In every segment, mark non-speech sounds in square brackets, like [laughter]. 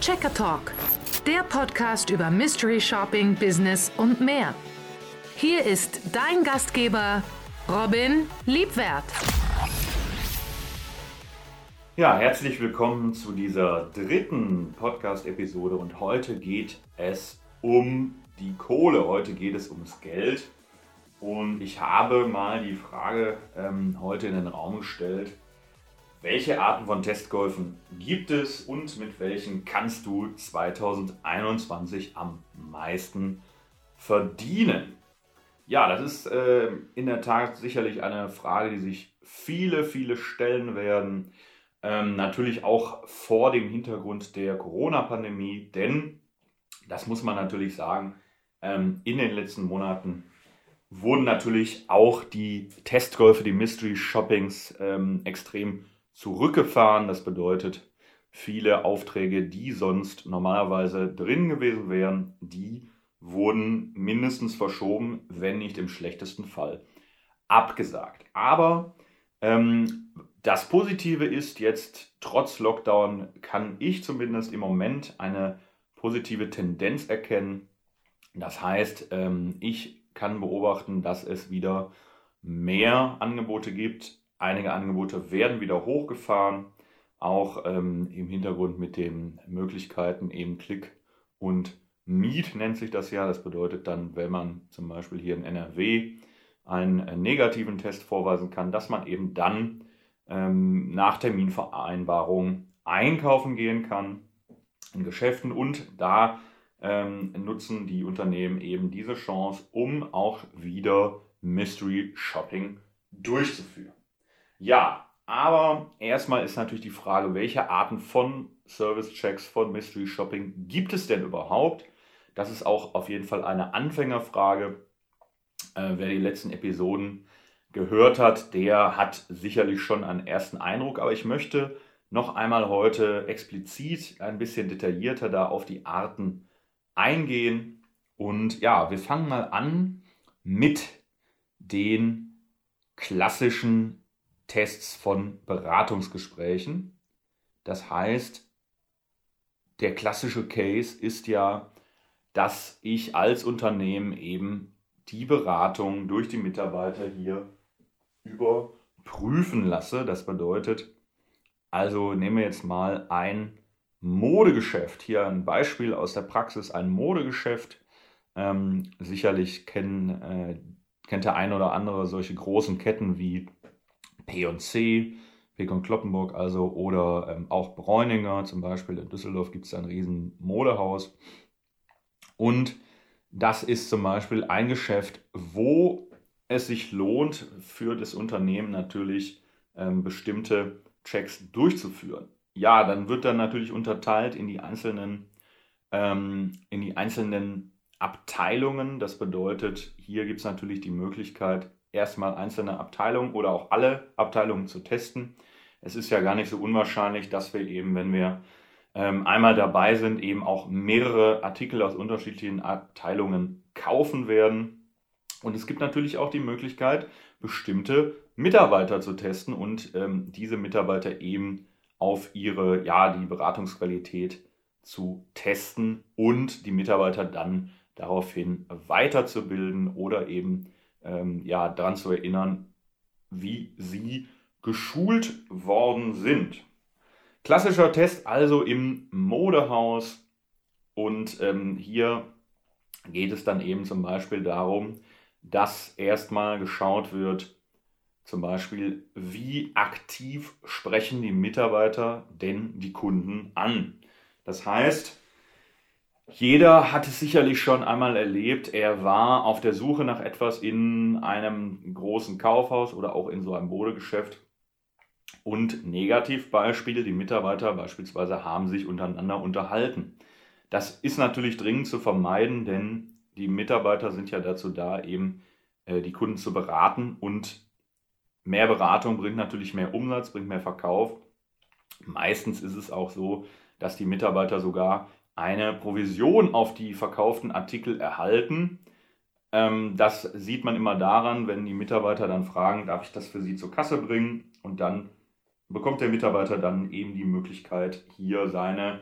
Checker Talk, der Podcast über Mystery Shopping, Business und mehr. Hier ist dein Gastgeber Robin Liebwert. Ja, herzlich willkommen zu dieser dritten Podcast-Episode und heute geht es um die Kohle, heute geht es ums Geld und ich habe mal die Frage ähm, heute in den Raum gestellt, welche Arten von Testgolfen gibt es und mit welchen kannst du 2021 am meisten verdienen? Ja, das ist äh, in der Tat sicherlich eine Frage, die sich viele, viele stellen werden. Ähm, natürlich auch vor dem Hintergrund der Corona-Pandemie, denn, das muss man natürlich sagen, ähm, in den letzten Monaten wurden natürlich auch die Testgolfe, die Mystery Shoppings ähm, extrem zurückgefahren. Das bedeutet, viele Aufträge, die sonst normalerweise drin gewesen wären, die wurden mindestens verschoben, wenn nicht im schlechtesten Fall abgesagt. Aber ähm, das Positive ist jetzt, trotz Lockdown kann ich zumindest im Moment eine positive Tendenz erkennen. Das heißt, ähm, ich kann beobachten, dass es wieder mehr Angebote gibt, Einige Angebote werden wieder hochgefahren, auch ähm, im Hintergrund mit den Möglichkeiten eben Klick und Meet nennt sich das ja. Das bedeutet dann, wenn man zum Beispiel hier in NRW einen äh, negativen Test vorweisen kann, dass man eben dann ähm, nach Terminvereinbarung einkaufen gehen kann in Geschäften und da ähm, nutzen die Unternehmen eben diese Chance, um auch wieder Mystery Shopping durchzuführen. Ja, aber erstmal ist natürlich die Frage, welche Arten von Service-Checks, von Mystery Shopping gibt es denn überhaupt? Das ist auch auf jeden Fall eine Anfängerfrage. Äh, wer die letzten Episoden gehört hat, der hat sicherlich schon einen ersten Eindruck, aber ich möchte noch einmal heute explizit ein bisschen detaillierter da auf die Arten eingehen. Und ja, wir fangen mal an mit den klassischen Tests von Beratungsgesprächen. Das heißt, der klassische Case ist ja, dass ich als Unternehmen eben die Beratung durch die Mitarbeiter hier überprüfen lasse. Das bedeutet, also nehmen wir jetzt mal ein Modegeschäft. Hier ein Beispiel aus der Praxis, ein Modegeschäft. Ähm, sicherlich kennen, äh, kennt der eine oder andere solche großen Ketten wie P&C, Pekon Kloppenburg also oder ähm, auch Bräuninger, zum Beispiel in Düsseldorf gibt es ein riesen Modehaus. Und das ist zum Beispiel ein Geschäft, wo es sich lohnt, für das Unternehmen natürlich ähm, bestimmte Checks durchzuführen. Ja, dann wird dann natürlich unterteilt in die einzelnen, ähm, in die einzelnen Abteilungen. Das bedeutet, hier gibt es natürlich die Möglichkeit, erstmal einzelne Abteilungen oder auch alle Abteilungen zu testen. Es ist ja gar nicht so unwahrscheinlich, dass wir eben, wenn wir ähm, einmal dabei sind, eben auch mehrere Artikel aus unterschiedlichen Abteilungen kaufen werden. Und es gibt natürlich auch die Möglichkeit, bestimmte Mitarbeiter zu testen und ähm, diese Mitarbeiter eben auf ihre, ja, die Beratungsqualität zu testen und die Mitarbeiter dann daraufhin weiterzubilden oder eben ähm, ja, daran zu erinnern, wie sie geschult worden sind. Klassischer Test also im Modehaus und ähm, hier geht es dann eben zum Beispiel darum, dass erstmal geschaut wird, zum Beispiel, wie aktiv sprechen die Mitarbeiter denn die Kunden an. Das heißt, jeder hat es sicherlich schon einmal erlebt. Er war auf der Suche nach etwas in einem großen Kaufhaus oder auch in so einem Modegeschäft. Und Negativbeispiele, die Mitarbeiter beispielsweise haben sich untereinander unterhalten. Das ist natürlich dringend zu vermeiden, denn die Mitarbeiter sind ja dazu da, eben äh, die Kunden zu beraten. Und mehr Beratung bringt natürlich mehr Umsatz, bringt mehr Verkauf. Meistens ist es auch so, dass die Mitarbeiter sogar eine Provision auf die verkauften Artikel erhalten. Ähm, das sieht man immer daran, wenn die Mitarbeiter dann fragen, darf ich das für Sie zur Kasse bringen? Und dann bekommt der Mitarbeiter dann eben die Möglichkeit, hier seine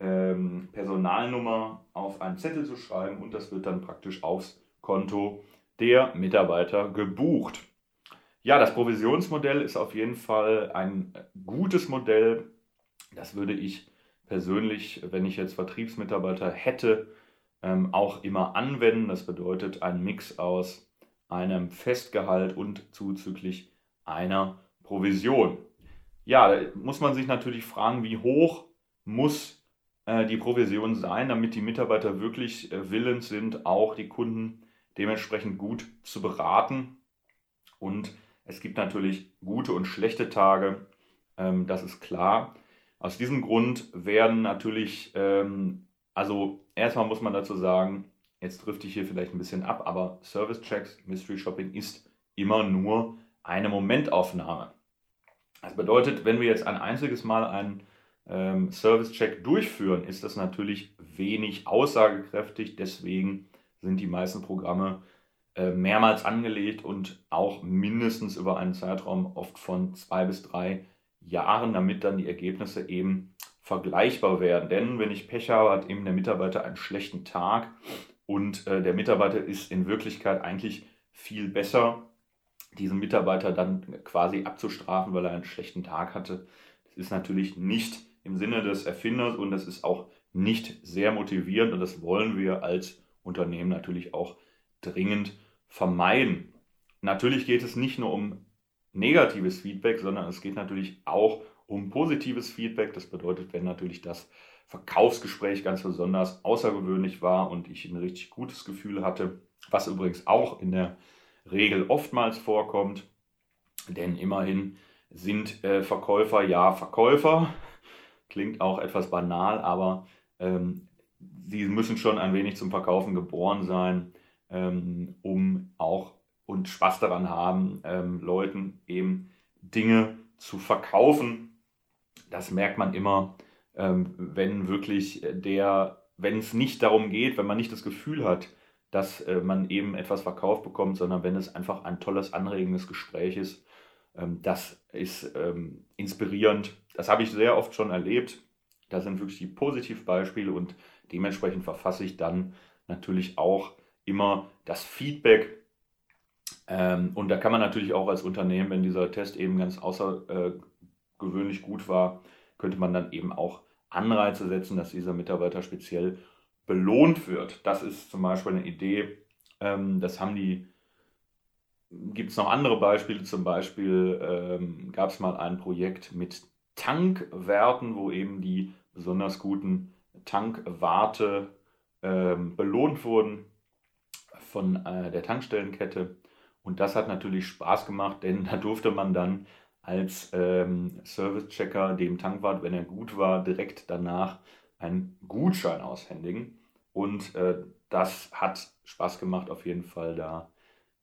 ähm, Personalnummer auf einen Zettel zu schreiben und das wird dann praktisch aufs Konto der Mitarbeiter gebucht. Ja, das Provisionsmodell ist auf jeden Fall ein gutes Modell. Das würde ich persönlich, wenn ich jetzt Vertriebsmitarbeiter hätte, ähm, auch immer anwenden. Das bedeutet ein Mix aus einem Festgehalt und zuzüglich einer Provision. Ja, da muss man sich natürlich fragen, wie hoch muss äh, die Provision sein, damit die Mitarbeiter wirklich äh, willens sind, auch die Kunden dementsprechend gut zu beraten. Und es gibt natürlich gute und schlechte Tage, ähm, das ist klar. Aus diesem Grund werden natürlich, ähm, also erstmal muss man dazu sagen, jetzt trifft ich hier vielleicht ein bisschen ab, aber Service Checks, Mystery Shopping ist immer nur eine Momentaufnahme. Das bedeutet, wenn wir jetzt ein einziges Mal einen ähm, Service-Check durchführen, ist das natürlich wenig aussagekräftig. Deswegen sind die meisten Programme äh, mehrmals angelegt und auch mindestens über einen Zeitraum oft von zwei bis drei Jahren, damit dann die Ergebnisse eben vergleichbar werden. Denn wenn ich Pech habe, hat eben der Mitarbeiter einen schlechten Tag und äh, der Mitarbeiter ist in Wirklichkeit eigentlich viel besser, diesen Mitarbeiter dann quasi abzustrafen, weil er einen schlechten Tag hatte. Das ist natürlich nicht im Sinne des Erfinders und das ist auch nicht sehr motivierend und das wollen wir als Unternehmen natürlich auch dringend vermeiden. Natürlich geht es nicht nur um negatives Feedback, sondern es geht natürlich auch um positives Feedback. Das bedeutet, wenn natürlich das Verkaufsgespräch ganz besonders außergewöhnlich war und ich ein richtig gutes Gefühl hatte, was übrigens auch in der Regel oftmals vorkommt, denn immerhin sind äh, Verkäufer ja Verkäufer. Klingt auch etwas banal, aber ähm, sie müssen schon ein wenig zum Verkaufen geboren sein, ähm, um auch und Spaß daran haben, ähm, Leuten eben Dinge zu verkaufen. Das merkt man immer, ähm, wenn wirklich der, wenn es nicht darum geht, wenn man nicht das Gefühl hat, dass äh, man eben etwas verkauft bekommt, sondern wenn es einfach ein tolles, anregendes Gespräch ist. Ähm, das ist ähm, inspirierend. Das habe ich sehr oft schon erlebt. Das sind wirklich die Positivbeispiele und dementsprechend verfasse ich dann natürlich auch immer das Feedback. Ähm, und da kann man natürlich auch als Unternehmen, wenn dieser Test eben ganz außergewöhnlich gut war, könnte man dann eben auch Anreize setzen, dass dieser Mitarbeiter speziell belohnt wird. Das ist zum Beispiel eine Idee. Ähm, das haben die. Gibt es noch andere Beispiele? Zum Beispiel ähm, gab es mal ein Projekt mit Tankwerten, wo eben die besonders guten Tankwarte ähm, belohnt wurden von äh, der Tankstellenkette. Und das hat natürlich Spaß gemacht, denn da durfte man dann als ähm, Service-Checker dem Tankwart, wenn er gut war, direkt danach einen Gutschein aushändigen. Und äh, das hat Spaß gemacht, auf jeden Fall da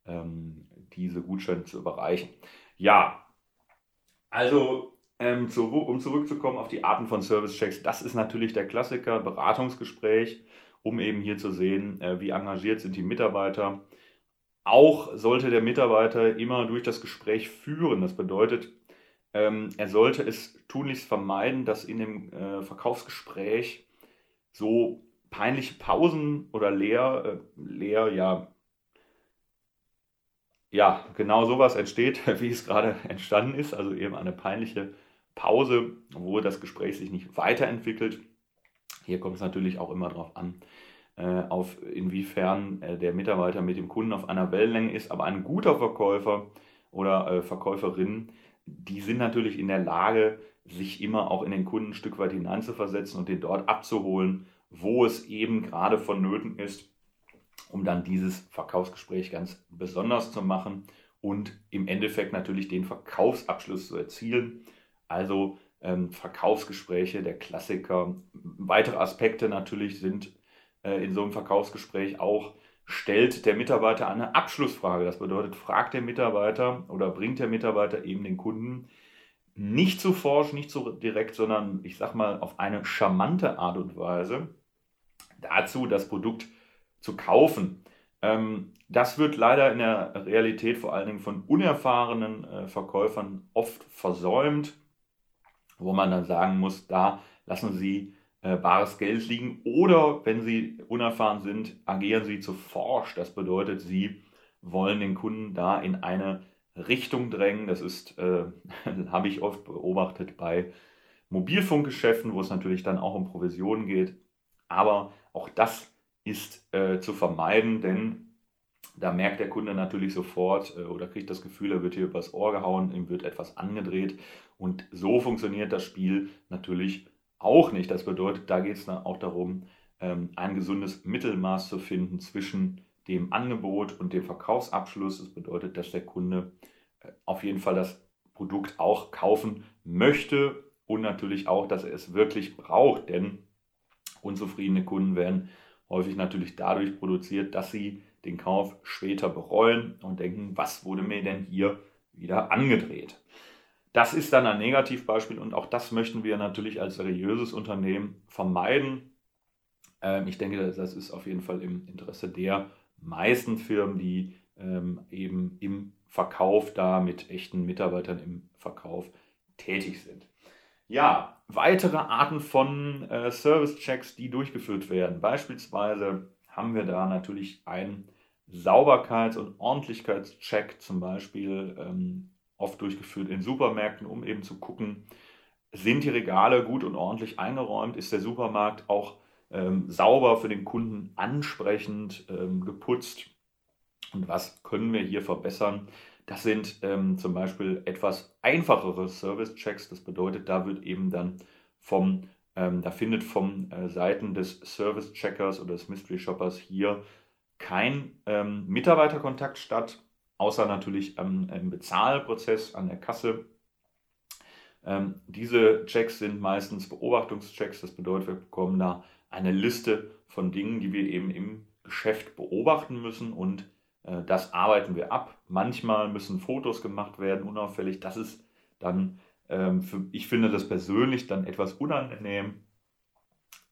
ähm, diese Gutscheine zu überreichen. Ja, also ähm, zu, um zurückzukommen auf die Arten von Service-Checks, das ist natürlich der Klassiker, Beratungsgespräch, um eben hier zu sehen, äh, wie engagiert sind die Mitarbeiter. Auch sollte der Mitarbeiter immer durch das Gespräch führen. Das bedeutet, ähm, er sollte es tunlichst vermeiden, dass in dem äh, Verkaufsgespräch so peinliche Pausen oder leer, äh, leer, ja, ja, genau sowas entsteht, [laughs] wie es gerade entstanden ist, also eben eine peinliche Pause, wo das Gespräch sich nicht weiterentwickelt. Hier kommt es natürlich auch immer darauf an, auf inwiefern äh, der Mitarbeiter mit dem Kunden auf einer Wellenlänge ist. Aber ein guter Verkäufer oder äh, Verkäuferin, die sind natürlich in der Lage, sich immer auch in den Kunden ein Stück weit hineinzuversetzen und den dort abzuholen, wo es eben gerade vonnöten ist, um dann dieses Verkaufsgespräch ganz besonders zu machen und im Endeffekt natürlich den Verkaufsabschluss zu erzielen. Also ähm, Verkaufsgespräche, der Klassiker. Weitere Aspekte natürlich sind äh, in so einem Verkaufsgespräch auch, stellt der Mitarbeiter eine Abschlussfrage. Das bedeutet, fragt der Mitarbeiter oder bringt der Mitarbeiter eben den Kunden nicht zu forsch, nicht so direkt, sondern ich sag mal auf eine charmante Art und Weise dazu, das Produkt zu kaufen. Ähm, das wird leider in der Realität vor allen Dingen von unerfahrenen äh, Verkäufern oft versäumt wo man dann sagen muss, da lassen Sie äh, bares Geld liegen oder wenn Sie unerfahren sind, agieren Sie zu forsch. Das bedeutet, Sie wollen den Kunden da in eine Richtung drängen. Das ist, äh, [laughs] habe ich oft beobachtet bei Mobilfunkgeschäften, wo es natürlich dann auch um Provisionen geht. Aber auch das ist äh, zu vermeiden, denn da merkt der Kunde natürlich sofort äh, oder kriegt das Gefühl, er wird hier übers Ohr gehauen, ihm wird etwas angedreht. Und so funktioniert das Spiel natürlich auch nicht. Das bedeutet, da geht es dann auch darum, ähm, ein gesundes Mittelmaß zu finden zwischen dem Angebot und dem Verkaufsabschluss. Das bedeutet, dass der Kunde äh, auf jeden Fall das Produkt auch kaufen möchte und natürlich auch, dass er es wirklich braucht, denn unzufriedene Kunden werden häufig natürlich dadurch produziert, dass sie den Kauf später bereuen und denken, was wurde mir denn hier wieder angedreht. Das ist dann ein Negativbeispiel und auch das möchten wir natürlich als seriöses Unternehmen vermeiden. Ähm, ich denke, das ist auf jeden Fall im Interesse der meisten Firmen, die ähm, eben im Verkauf da mit echten Mitarbeitern im Verkauf tätig sind. Ja, weitere Arten von äh, Service-Checks, die durchgeführt werden. Beispielsweise haben wir da natürlich einen Sauberkeits- und Ordentlichkeitscheck, zum Beispiel ähm, oft durchgeführt in Supermärkten, um eben zu gucken, sind die Regale gut und ordentlich eingeräumt, ist der Supermarkt auch ähm, sauber für den Kunden ansprechend ähm, geputzt und was können wir hier verbessern. Das sind ähm, zum Beispiel etwas einfachere Service-Checks. Das bedeutet, da wird eben dann vom, ähm, da findet von äh, Seiten des Service-Checkers oder des Mystery Shoppers hier kein ähm, Mitarbeiterkontakt statt, außer natürlich am, im Bezahlprozess an der Kasse. Ähm, diese Checks sind meistens Beobachtungschecks. Das bedeutet, wir bekommen da eine Liste von Dingen, die wir eben im Geschäft beobachten müssen und äh, das arbeiten wir ab. Manchmal müssen Fotos gemacht werden, unauffällig. Das ist dann, ähm, für, ich finde das persönlich dann etwas unangenehm,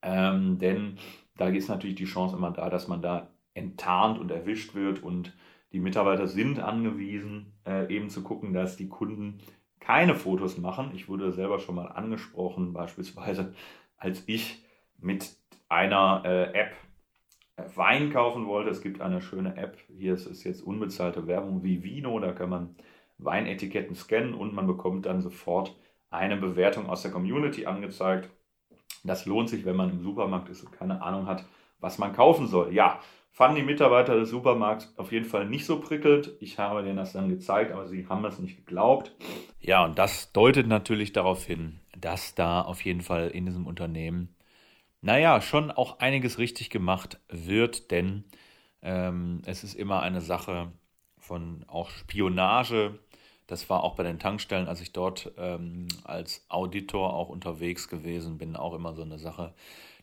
ähm, denn da ist natürlich die Chance immer da, dass man da enttarnt und erwischt wird und die Mitarbeiter sind angewiesen, äh, eben zu gucken, dass die Kunden keine Fotos machen. Ich wurde selber schon mal angesprochen, beispielsweise als ich mit einer äh, App äh, Wein kaufen wollte. Es gibt eine schöne App, hier ist es jetzt unbezahlte Werbung wie Vino, da kann man Weinetiketten scannen und man bekommt dann sofort eine Bewertung aus der Community angezeigt. Das lohnt sich, wenn man im Supermarkt ist und keine Ahnung hat, was man kaufen soll. Ja, fanden die Mitarbeiter des Supermarkts auf jeden Fall nicht so prickelnd. Ich habe denen das dann gezeigt, aber sie haben es nicht geglaubt. Ja, und das deutet natürlich darauf hin, dass da auf jeden Fall in diesem Unternehmen, naja, schon auch einiges richtig gemacht wird, denn ähm, es ist immer eine Sache von auch Spionage. Das war auch bei den Tankstellen, als ich dort ähm, als Auditor auch unterwegs gewesen bin, auch immer so eine Sache,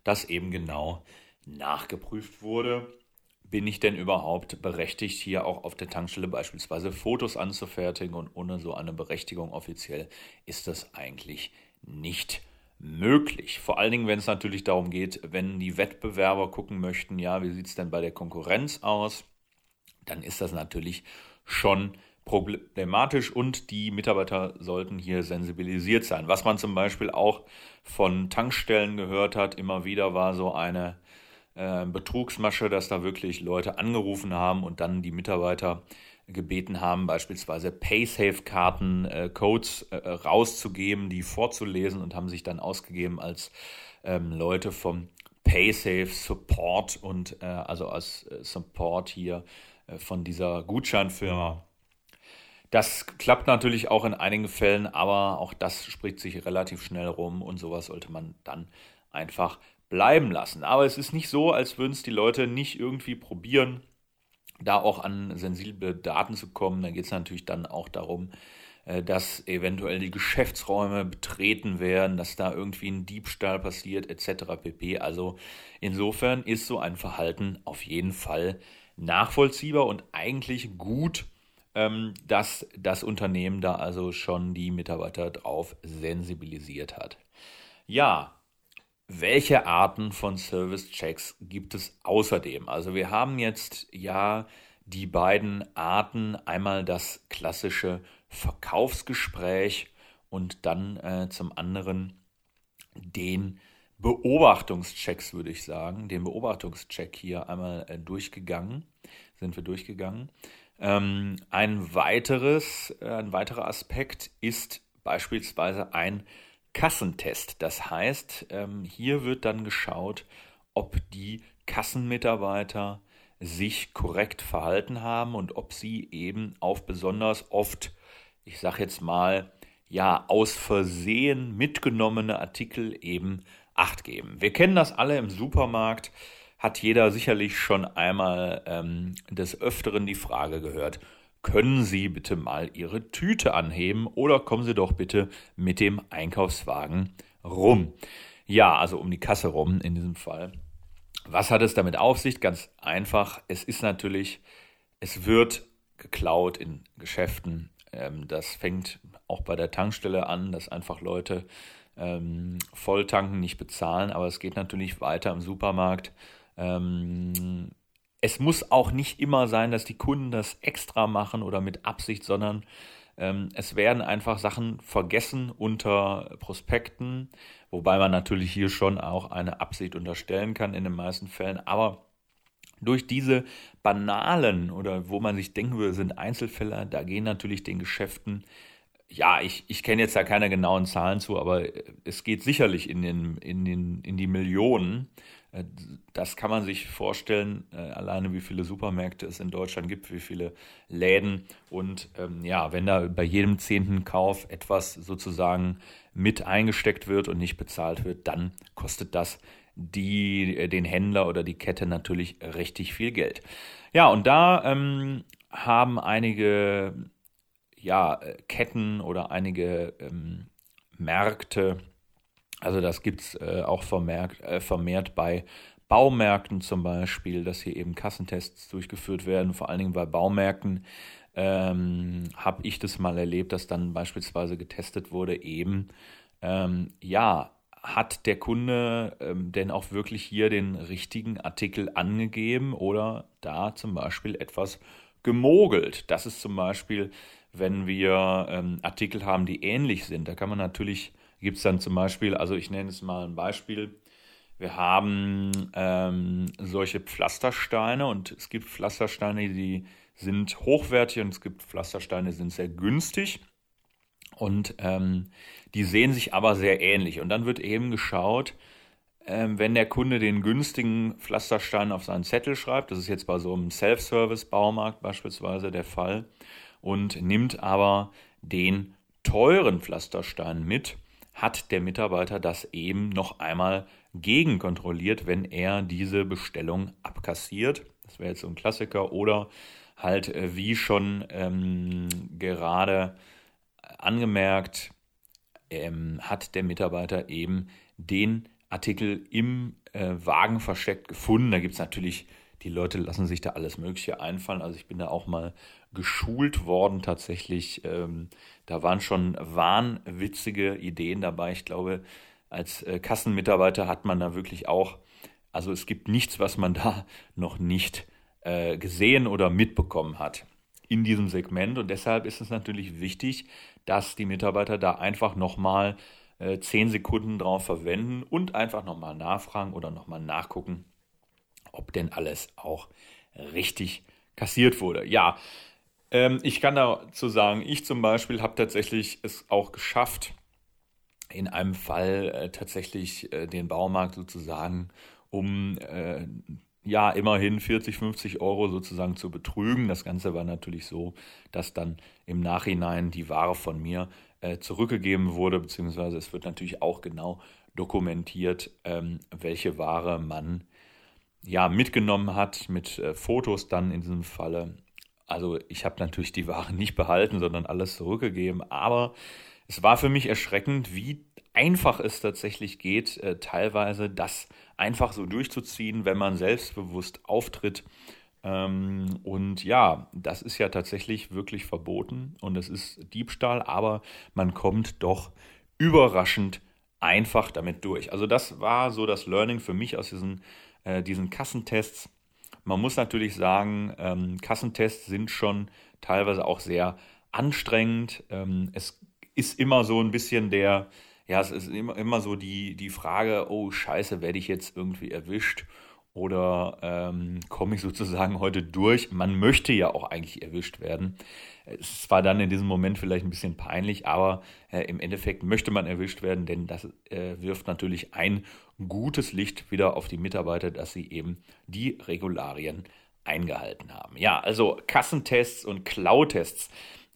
dass eben genau nachgeprüft wurde bin ich denn überhaupt berechtigt, hier auch auf der Tankstelle beispielsweise Fotos anzufertigen und ohne so eine Berechtigung offiziell ist das eigentlich nicht möglich. Vor allen Dingen, wenn es natürlich darum geht, wenn die Wettbewerber gucken möchten, ja, wie sieht es denn bei der Konkurrenz aus, dann ist das natürlich schon problematisch und die Mitarbeiter sollten hier sensibilisiert sein. Was man zum Beispiel auch von Tankstellen gehört hat, immer wieder war so eine äh, Betrugsmasche, dass da wirklich Leute angerufen haben und dann die Mitarbeiter gebeten haben, beispielsweise Paysafe-Karten, äh, äh, rauszugeben, die vorzulesen und haben sich dann ausgegeben als ähm, Leute vom Paysafe Support und äh, also als äh, Support hier äh, von dieser Gutscheinfirma. Das klappt natürlich auch in einigen Fällen, aber auch das spricht sich relativ schnell rum und sowas sollte man dann einfach bleiben lassen. Aber es ist nicht so, als würden es die Leute nicht irgendwie probieren, da auch an sensible Daten zu kommen. Da geht es natürlich dann auch darum, äh, dass eventuell die Geschäftsräume betreten werden, dass da irgendwie ein Diebstahl passiert, etc. pp. Also insofern ist so ein Verhalten auf jeden Fall nachvollziehbar und eigentlich gut, ähm, dass das Unternehmen da also schon die Mitarbeiter drauf sensibilisiert hat. Ja, welche Arten von Service-Checks gibt es außerdem? Also wir haben jetzt ja die beiden Arten, einmal das klassische Verkaufsgespräch und dann äh, zum anderen den Beobachtungschecks, würde ich sagen, den Beobachtungscheck hier einmal äh, durchgegangen, sind wir durchgegangen. Ähm, ein weiteres, äh, ein weiterer Aspekt ist beispielsweise ein Kassentest. Das heißt, ähm, hier wird dann geschaut, ob die Kassenmitarbeiter sich korrekt verhalten haben und ob sie eben auf besonders oft, ich sage jetzt mal, ja, aus Versehen mitgenommene Artikel eben Acht geben. Wir kennen das alle im Supermarkt, hat jeder sicherlich schon einmal ähm, des Öfteren die Frage gehört, können Sie bitte mal Ihre Tüte anheben oder kommen Sie doch bitte mit dem Einkaufswagen rum. Ja, also um die Kasse rum in diesem Fall. Was hat es damit auf sich? Ganz einfach. Es ist natürlich, es wird geklaut in Geschäften. Ähm, das fängt auch bei der Tankstelle an, dass einfach Leute ähm, Volltanken nicht bezahlen, aber es geht natürlich weiter im Supermarkt. Ähm, es muss auch nicht immer sein, dass die Kunden das extra machen oder mit Absicht, sondern ähm, es werden einfach Sachen vergessen unter Prospekten, wobei man natürlich hier schon auch eine Absicht unterstellen kann in den meisten Fällen. Aber durch diese banalen oder wo man sich denken würde, sind Einzelfälle, da gehen natürlich den Geschäften ja, ich, ich kenne jetzt da keine genauen Zahlen zu, aber es geht sicherlich in, den, in, den, in die Millionen. Äh, das kann man sich vorstellen, äh, alleine wie viele Supermärkte es in Deutschland gibt, wie viele Läden. Und ähm, ja, wenn da bei jedem zehnten Kauf etwas sozusagen mit eingesteckt wird und nicht bezahlt wird, dann kostet das die, äh, den Händler oder die Kette natürlich richtig viel Geld. Ja, und da ähm, haben einige ja, Ketten oder einige ähm, Märkte. Also das gibt es äh, auch vermerkt, äh, vermehrt bei Baumärkten zum Beispiel, dass hier eben Kassentests durchgeführt werden. Vor allen Dingen bei Baumärkten ähm, habe ich das mal erlebt, dass dann beispielsweise getestet wurde, eben, ähm, ja, hat der Kunde ähm, denn auch wirklich hier den richtigen Artikel angegeben oder da zum Beispiel etwas gemogelt? Das ist zum Beispiel wenn wir ähm, Artikel haben, die ähnlich sind. Da kann man natürlich, gibt es dann zum Beispiel, also ich nenne es mal ein Beispiel, wir haben ähm, solche Pflastersteine und es gibt Pflastersteine, die sind hochwertig und es gibt Pflastersteine, die sind sehr günstig und ähm, die sehen sich aber sehr ähnlich. Und dann wird eben geschaut, ähm, wenn der Kunde den günstigen Pflasterstein auf seinen Zettel schreibt, das ist jetzt bei so einem Self-Service-Baumarkt beispielsweise der Fall, und nimmt aber den teuren Pflasterstein mit, hat der Mitarbeiter das eben noch einmal gegenkontrolliert, wenn er diese Bestellung abkassiert. Das wäre jetzt so ein Klassiker. Oder halt, äh, wie schon ähm, gerade angemerkt, ähm, hat der Mitarbeiter eben den Artikel im äh, Wagen versteckt gefunden. Da gibt es natürlich, die Leute lassen sich da alles Mögliche einfallen. Also ich bin da auch mal geschult worden tatsächlich. Ähm, da waren schon wahnwitzige Ideen dabei. Ich glaube, als äh, Kassenmitarbeiter hat man da wirklich auch, also es gibt nichts, was man da [laughs] noch nicht äh, gesehen oder mitbekommen hat in diesem Segment. Und deshalb ist es natürlich wichtig, dass die Mitarbeiter da einfach nochmal äh, zehn Sekunden drauf verwenden und einfach nochmal nachfragen oder nochmal nachgucken, ob denn alles auch richtig kassiert wurde. Ja, ähm, ich kann dazu sagen, ich zum Beispiel habe tatsächlich es auch geschafft, in einem Fall äh, tatsächlich äh, den Baumarkt sozusagen um äh, ja immerhin 40, 50 Euro sozusagen zu betrügen. Das Ganze war natürlich so, dass dann im Nachhinein die Ware von mir äh, zurückgegeben wurde, beziehungsweise es wird natürlich auch genau dokumentiert, ähm, welche Ware man ja mitgenommen hat, mit äh, Fotos dann in diesem Falle also ich habe natürlich die Ware nicht behalten, sondern alles zurückgegeben. Aber es war für mich erschreckend, wie einfach es tatsächlich geht, äh, teilweise das einfach so durchzuziehen, wenn man selbstbewusst auftritt. Ähm, und ja, das ist ja tatsächlich wirklich verboten und es ist Diebstahl, aber man kommt doch überraschend einfach damit durch. Also das war so das Learning für mich aus diesen, äh, diesen Kassentests man muss natürlich sagen, ähm, Kassentests sind schon teilweise auch sehr anstrengend. Ähm, es ist immer so ein bisschen der, ja, es ist immer, immer so die, die Frage, oh scheiße, werde ich jetzt irgendwie erwischt oder ähm, komme ich sozusagen heute durch? Man möchte ja auch eigentlich erwischt werden. Es war dann in diesem Moment vielleicht ein bisschen peinlich, aber äh, im Endeffekt möchte man erwischt werden, denn das äh, wirft natürlich ein gutes Licht wieder auf die Mitarbeiter, dass sie eben die Regularien eingehalten haben. Ja, also Kassentests und Klautests.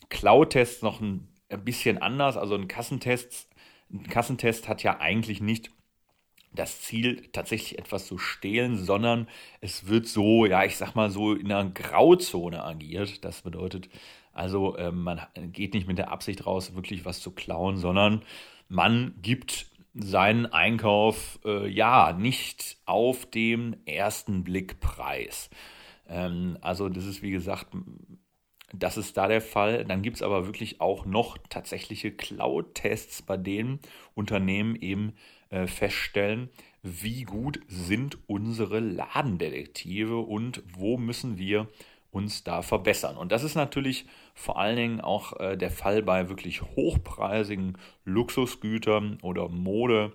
Klautests noch ein bisschen anders. Also ein Kassentest, ein Kassentest hat ja eigentlich nicht das Ziel, tatsächlich etwas zu stehlen, sondern es wird so, ja, ich sag mal so in einer Grauzone agiert. Das bedeutet also, äh, man geht nicht mit der Absicht raus, wirklich was zu klauen, sondern man gibt seinen Einkauf äh, ja nicht auf dem ersten Blick preis. Ähm, also, das ist wie gesagt das ist da der Fall. Dann gibt es aber wirklich auch noch tatsächliche Cloud-Tests, bei denen Unternehmen eben äh, feststellen, wie gut sind unsere Ladendetektive und wo müssen wir uns da verbessern. Und das ist natürlich vor allen Dingen auch äh, der Fall bei wirklich hochpreisigen Luxusgütern oder Mode,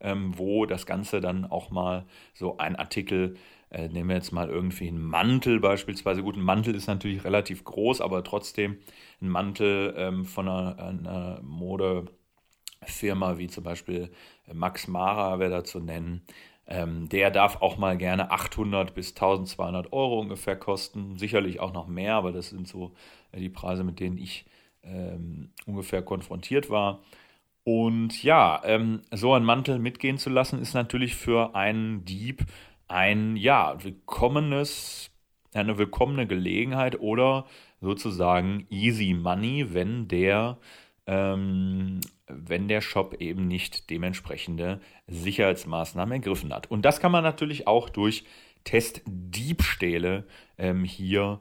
ähm, wo das Ganze dann auch mal so ein Artikel äh, nehmen wir jetzt mal irgendwie einen Mantel beispielsweise. Gut, ein Mantel ist natürlich relativ groß, aber trotzdem ein Mantel ähm, von einer, einer Modefirma wie zum Beispiel Max Mara wäre da zu nennen. Ähm, der darf auch mal gerne 800 bis 1200 Euro ungefähr kosten. Sicherlich auch noch mehr, aber das sind so äh, die Preise, mit denen ich ähm, ungefähr konfrontiert war. Und ja, ähm, so einen Mantel mitgehen zu lassen, ist natürlich für einen Dieb ein ja, willkommenes, eine willkommene Gelegenheit oder sozusagen easy money, wenn der, ähm, wenn der Shop eben nicht dementsprechende Sicherheitsmaßnahmen ergriffen hat. Und das kann man natürlich auch durch Testdiebstähle ähm, hier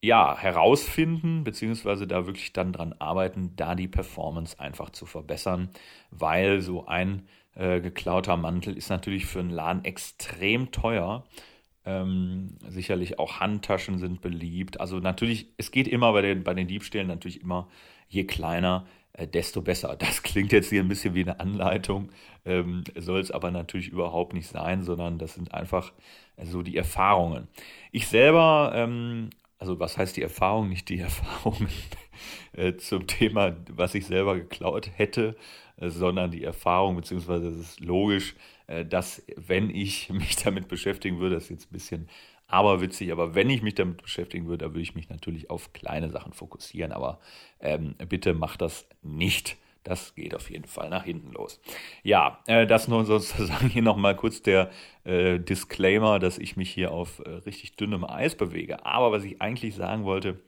ja, herausfinden, beziehungsweise da wirklich dann dran arbeiten, da die Performance einfach zu verbessern, weil so ein äh, geklauter Mantel ist natürlich für einen Laden extrem teuer. Ähm, sicherlich auch Handtaschen sind beliebt. Also natürlich, es geht immer bei den, bei den Diebstählen natürlich immer, je kleiner, desto besser. Das [laughs] klingt jetzt hier ein bisschen wie eine Anleitung, ähm, soll es aber natürlich überhaupt nicht sein, sondern das sind einfach äh, so die Erfahrungen. Ich selber, ähm, also was heißt die Erfahrung, nicht die [laughs] Erfahrungen äh, zum Thema, was ich selber geklaut hätte, sondern die Erfahrung, beziehungsweise es ist logisch, äh, dass wenn ich [laughs] mich damit beschäftigen würde, das ist jetzt ein bisschen aberwitzig, aber wenn ich mich damit beschäftigen würde, dann würde ich mich natürlich auf kleine Sachen fokussieren, aber ähm, bitte macht das nicht. Das geht auf jeden Fall nach hinten los. Ja, äh, das nur [laughs] sozusagen hier nochmal kurz der äh, Disclaimer, dass ich mich hier auf äh, richtig dünnem Eis bewege. Aber was ich eigentlich sagen wollte,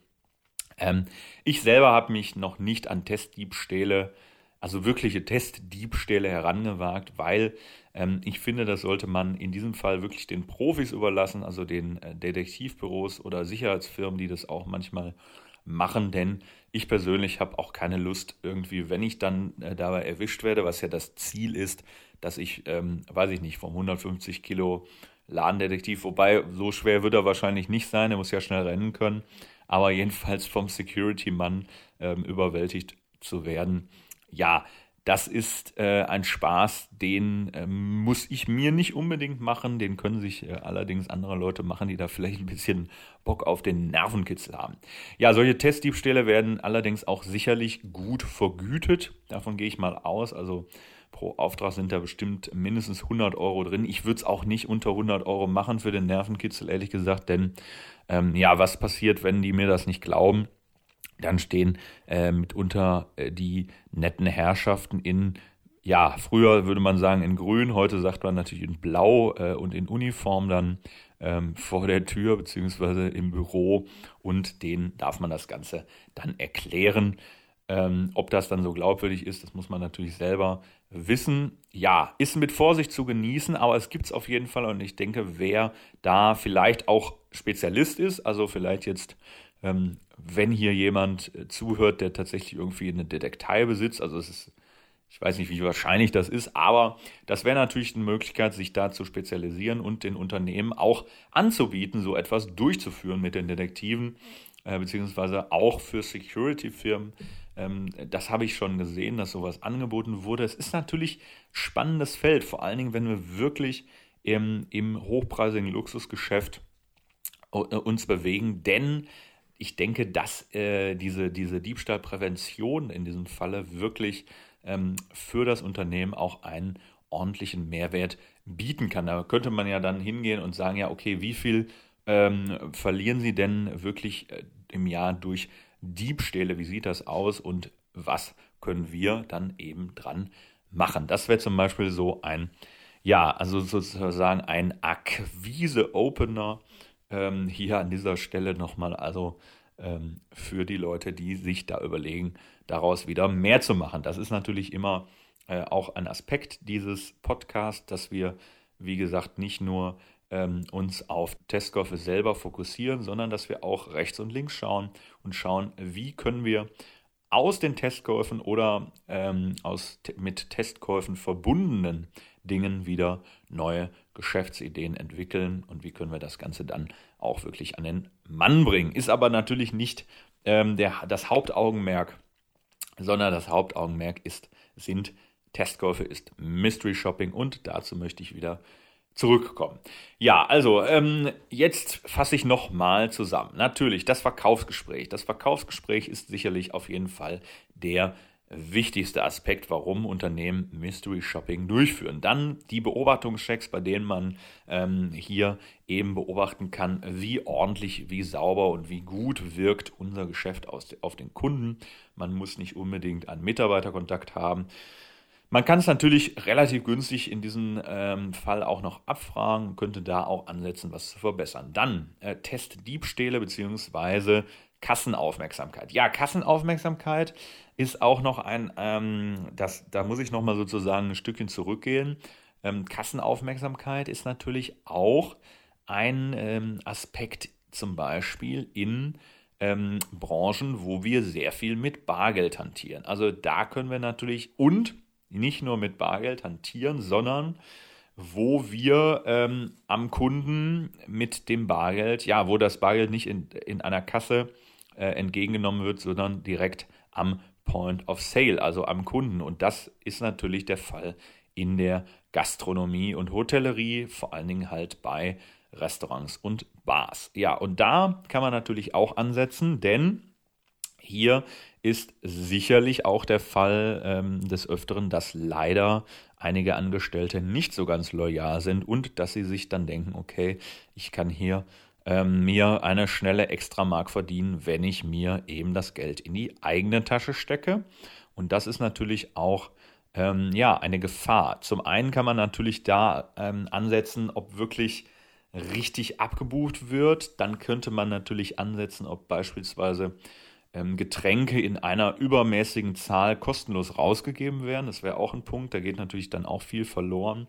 ähm, ich selber habe mich noch nicht an Testdiebstähle also wirkliche Testdiebstähle herangewagt, weil ich finde, das sollte man in diesem Fall wirklich den Profis überlassen, also den äh, Detektivbüros oder Sicherheitsfirmen, die das auch manchmal machen, denn ich persönlich habe auch keine Lust irgendwie, wenn ich dann äh, dabei erwischt werde, was ja das Ziel ist, dass ich, ähm, weiß ich nicht, vom 150 Kilo Ladendetektiv, wobei so schwer wird er wahrscheinlich nicht sein, er muss ja schnell rennen können, aber [laughs] jedenfalls vom Security-Mann ähm, überwältigt zu werden, ja, das ist äh, ein Spaß, den äh, muss ich mir nicht unbedingt machen. Den können sich äh, allerdings andere Leute machen, die da vielleicht ein bisschen Bock auf den Nervenkitzel haben. Ja, solche Testdiebstähle werden allerdings auch sicherlich gut vergütet. Davon gehe ich mal aus. Also pro Auftrag sind da bestimmt mindestens 100 Euro drin. Ich würde es auch nicht unter 100 Euro machen für den Nervenkitzel, ehrlich gesagt. Denn ähm, ja, was passiert, wenn die mir das nicht glauben? Dann stehen äh, mitunter äh, die netten Herrschaften in, ja, früher würde man sagen in grün, heute sagt man natürlich in blau äh, und in Uniform dann ähm, vor der Tür beziehungsweise im Büro und denen darf man das Ganze dann erklären. Ähm, ob das dann so glaubwürdig ist, das muss man natürlich selber wissen. Ja, ist mit Vorsicht zu genießen, aber es gibt es auf jeden Fall und ich denke, wer da vielleicht auch Spezialist ist, also vielleicht jetzt ähm, wenn hier jemand äh, zuhört, der tatsächlich irgendwie eine Detektei besitzt, also es ist, ich weiß nicht, wie wahrscheinlich das ist, aber das wäre natürlich eine Möglichkeit, sich da zu spezialisieren und den Unternehmen auch anzubieten, so etwas durchzuführen mit den Detektiven, äh, beziehungsweise auch für Security-Firmen Ähm, das habe ich schon gesehen, dass sowas angeboten wurde. Es ist natürlich spannendes Feld, vor allen Dingen, wenn wir wirklich im, im hochpreisigen Luxusgeschäft äh, uns bewegen, denn ich denke, dass äh, diese, diese Diebstahlprävention in diesem Falle wirklich ähm, für das Unternehmen auch einen ordentlichen Mehrwert bieten kann. Da könnte man ja dann hingehen und sagen, ja, okay, wie viel ähm, verlieren Sie denn wirklich äh, im Jahr durch Diebstähle? Wie sieht das aus und was können wir dann eben dran machen? Das wäre zum Beispiel so ein, ja, also sozusagen ein Akquise-Opener ähm, hier an dieser Stelle nochmal, also ähm, für die Leute, die sich da überlegen, daraus wieder mehr zu machen. Das ist natürlich immer äh, auch ein Aspekt dieses Podcasts, dass wir, wie gesagt, nicht nur ähm, uns auf Testkäufe selber fokussieren, sondern dass wir auch rechts und links schauen und schauen, wie können wir aus den Testkäufen oder ähm, aus mit Testkäufen verbundenen Dingen wieder neue Geschäftsideen entwickeln und wie können wir das Ganze dann auch wirklich an den Mann bringen. Ist aber natürlich nicht ähm, der, das Hauptaugenmerk, sondern das Hauptaugenmerk ist, sind Testkäufe, ist Mystery Shopping und dazu möchte ich wieder zurückkommen. Ja, also ähm, jetzt fasse ich nochmal zusammen. Natürlich, das Verkaufsgespräch. Das Verkaufsgespräch ist sicherlich auf jeden Fall der wichtigste Aspekt, warum Unternehmen Mystery Shopping durchführen. Dann die Beobachtungschecks, bei denen man ähm, hier eben beobachten kann, wie ordentlich, wie sauber und wie gut wirkt unser Geschäft aus, auf den Kunden. Man muss nicht unbedingt einen Mitarbeiterkontakt haben. Man kann es natürlich relativ günstig in diesem ähm, Fall auch noch abfragen, könnte da auch ansetzen, was zu verbessern. Dann äh, Testdiebstähle bzw. Kassenaufmerksamkeit. Ja, Kassenaufmerksamkeit ist auch noch ein, ähm, das, da muss ich nochmal sozusagen ein Stückchen zurückgehen. Ähm, Kassenaufmerksamkeit ist natürlich auch ein ähm, Aspekt zum Beispiel in ähm, Branchen, wo wir sehr viel mit Bargeld hantieren. Also da können wir natürlich und nicht nur mit Bargeld hantieren, sondern wo wir ähm, am Kunden mit dem Bargeld, ja, wo das Bargeld nicht in, in einer Kasse äh, entgegengenommen wird, sondern direkt am Point of Sale, also am Kunden. Und das ist natürlich der Fall in der Gastronomie und Hotellerie, vor allen Dingen halt bei Restaurants und Bars. Ja, und da kann man natürlich auch ansetzen, denn hier ist sicherlich auch der Fall ähm, des Öfteren, dass leider einige Angestellte nicht so ganz loyal sind und dass sie sich dann denken, okay, ich kann hier ähm, mir eine schnelle Extramark verdienen, wenn ich mir eben das Geld in die eigene Tasche stecke. Und das ist natürlich auch ähm, ja, eine Gefahr. Zum einen kann man natürlich da ähm, ansetzen, ob wirklich richtig abgebucht wird. Dann könnte man natürlich ansetzen, ob beispielsweise Getränke in einer übermäßigen Zahl kostenlos rausgegeben werden. Das wäre auch ein Punkt. Da geht natürlich dann auch viel verloren.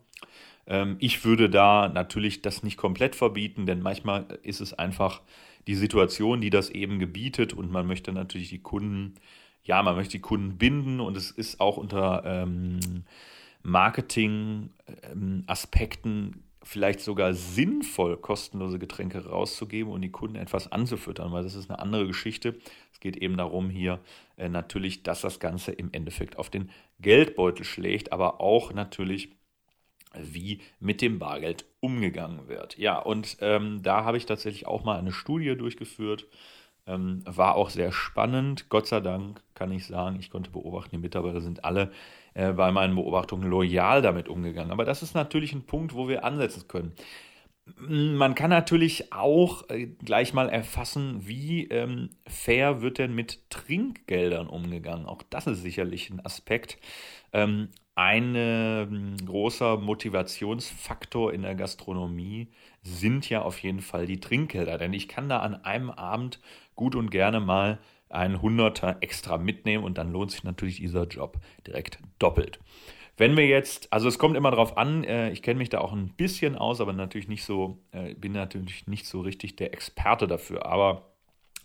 Ähm, ich würde da natürlich das nicht komplett verbieten, denn manchmal ist es einfach die Situation, die das eben gebietet und man möchte natürlich die Kunden, ja, man möchte die Kunden binden und es ist auch unter ähm, Marketing-Aspekten ähm, vielleicht sogar sinnvoll, kostenlose Getränke rauszugeben und die Kunden etwas anzufüttern, weil das ist eine andere Geschichte. Es geht eben darum hier äh, natürlich, dass das Ganze im Endeffekt auf den Geldbeutel schlägt, aber auch natürlich, wie mit dem Bargeld umgegangen wird. Ja, und ähm, da habe ich tatsächlich auch mal eine Studie durchgeführt. Ähm, war auch sehr spannend. Gott sei Dank kann ich sagen, ich konnte beobachten, die Mitarbeiter sind alle äh, bei meinen Beobachtungen loyal damit umgegangen. Aber das ist natürlich ein Punkt, wo wir ansetzen können. Man kann natürlich auch äh, gleich mal erfassen, wie ähm, fair wird denn mit Trinkgeldern umgegangen. Auch das ist sicherlich ein Aspekt. Ähm, ein ähm, großer Motivationsfaktor in der Gastronomie sind ja auf jeden Fall die Trinkgelder. Denn ich kann da an einem Abend gut und gerne mal einen Hunderter extra mitnehmen und dann lohnt sich natürlich dieser Job direkt doppelt. Wenn wir jetzt, also es kommt immer darauf an, äh, ich kenne mich da auch ein bisschen aus, aber natürlich nicht so, äh, bin natürlich nicht so richtig der Experte dafür. Aber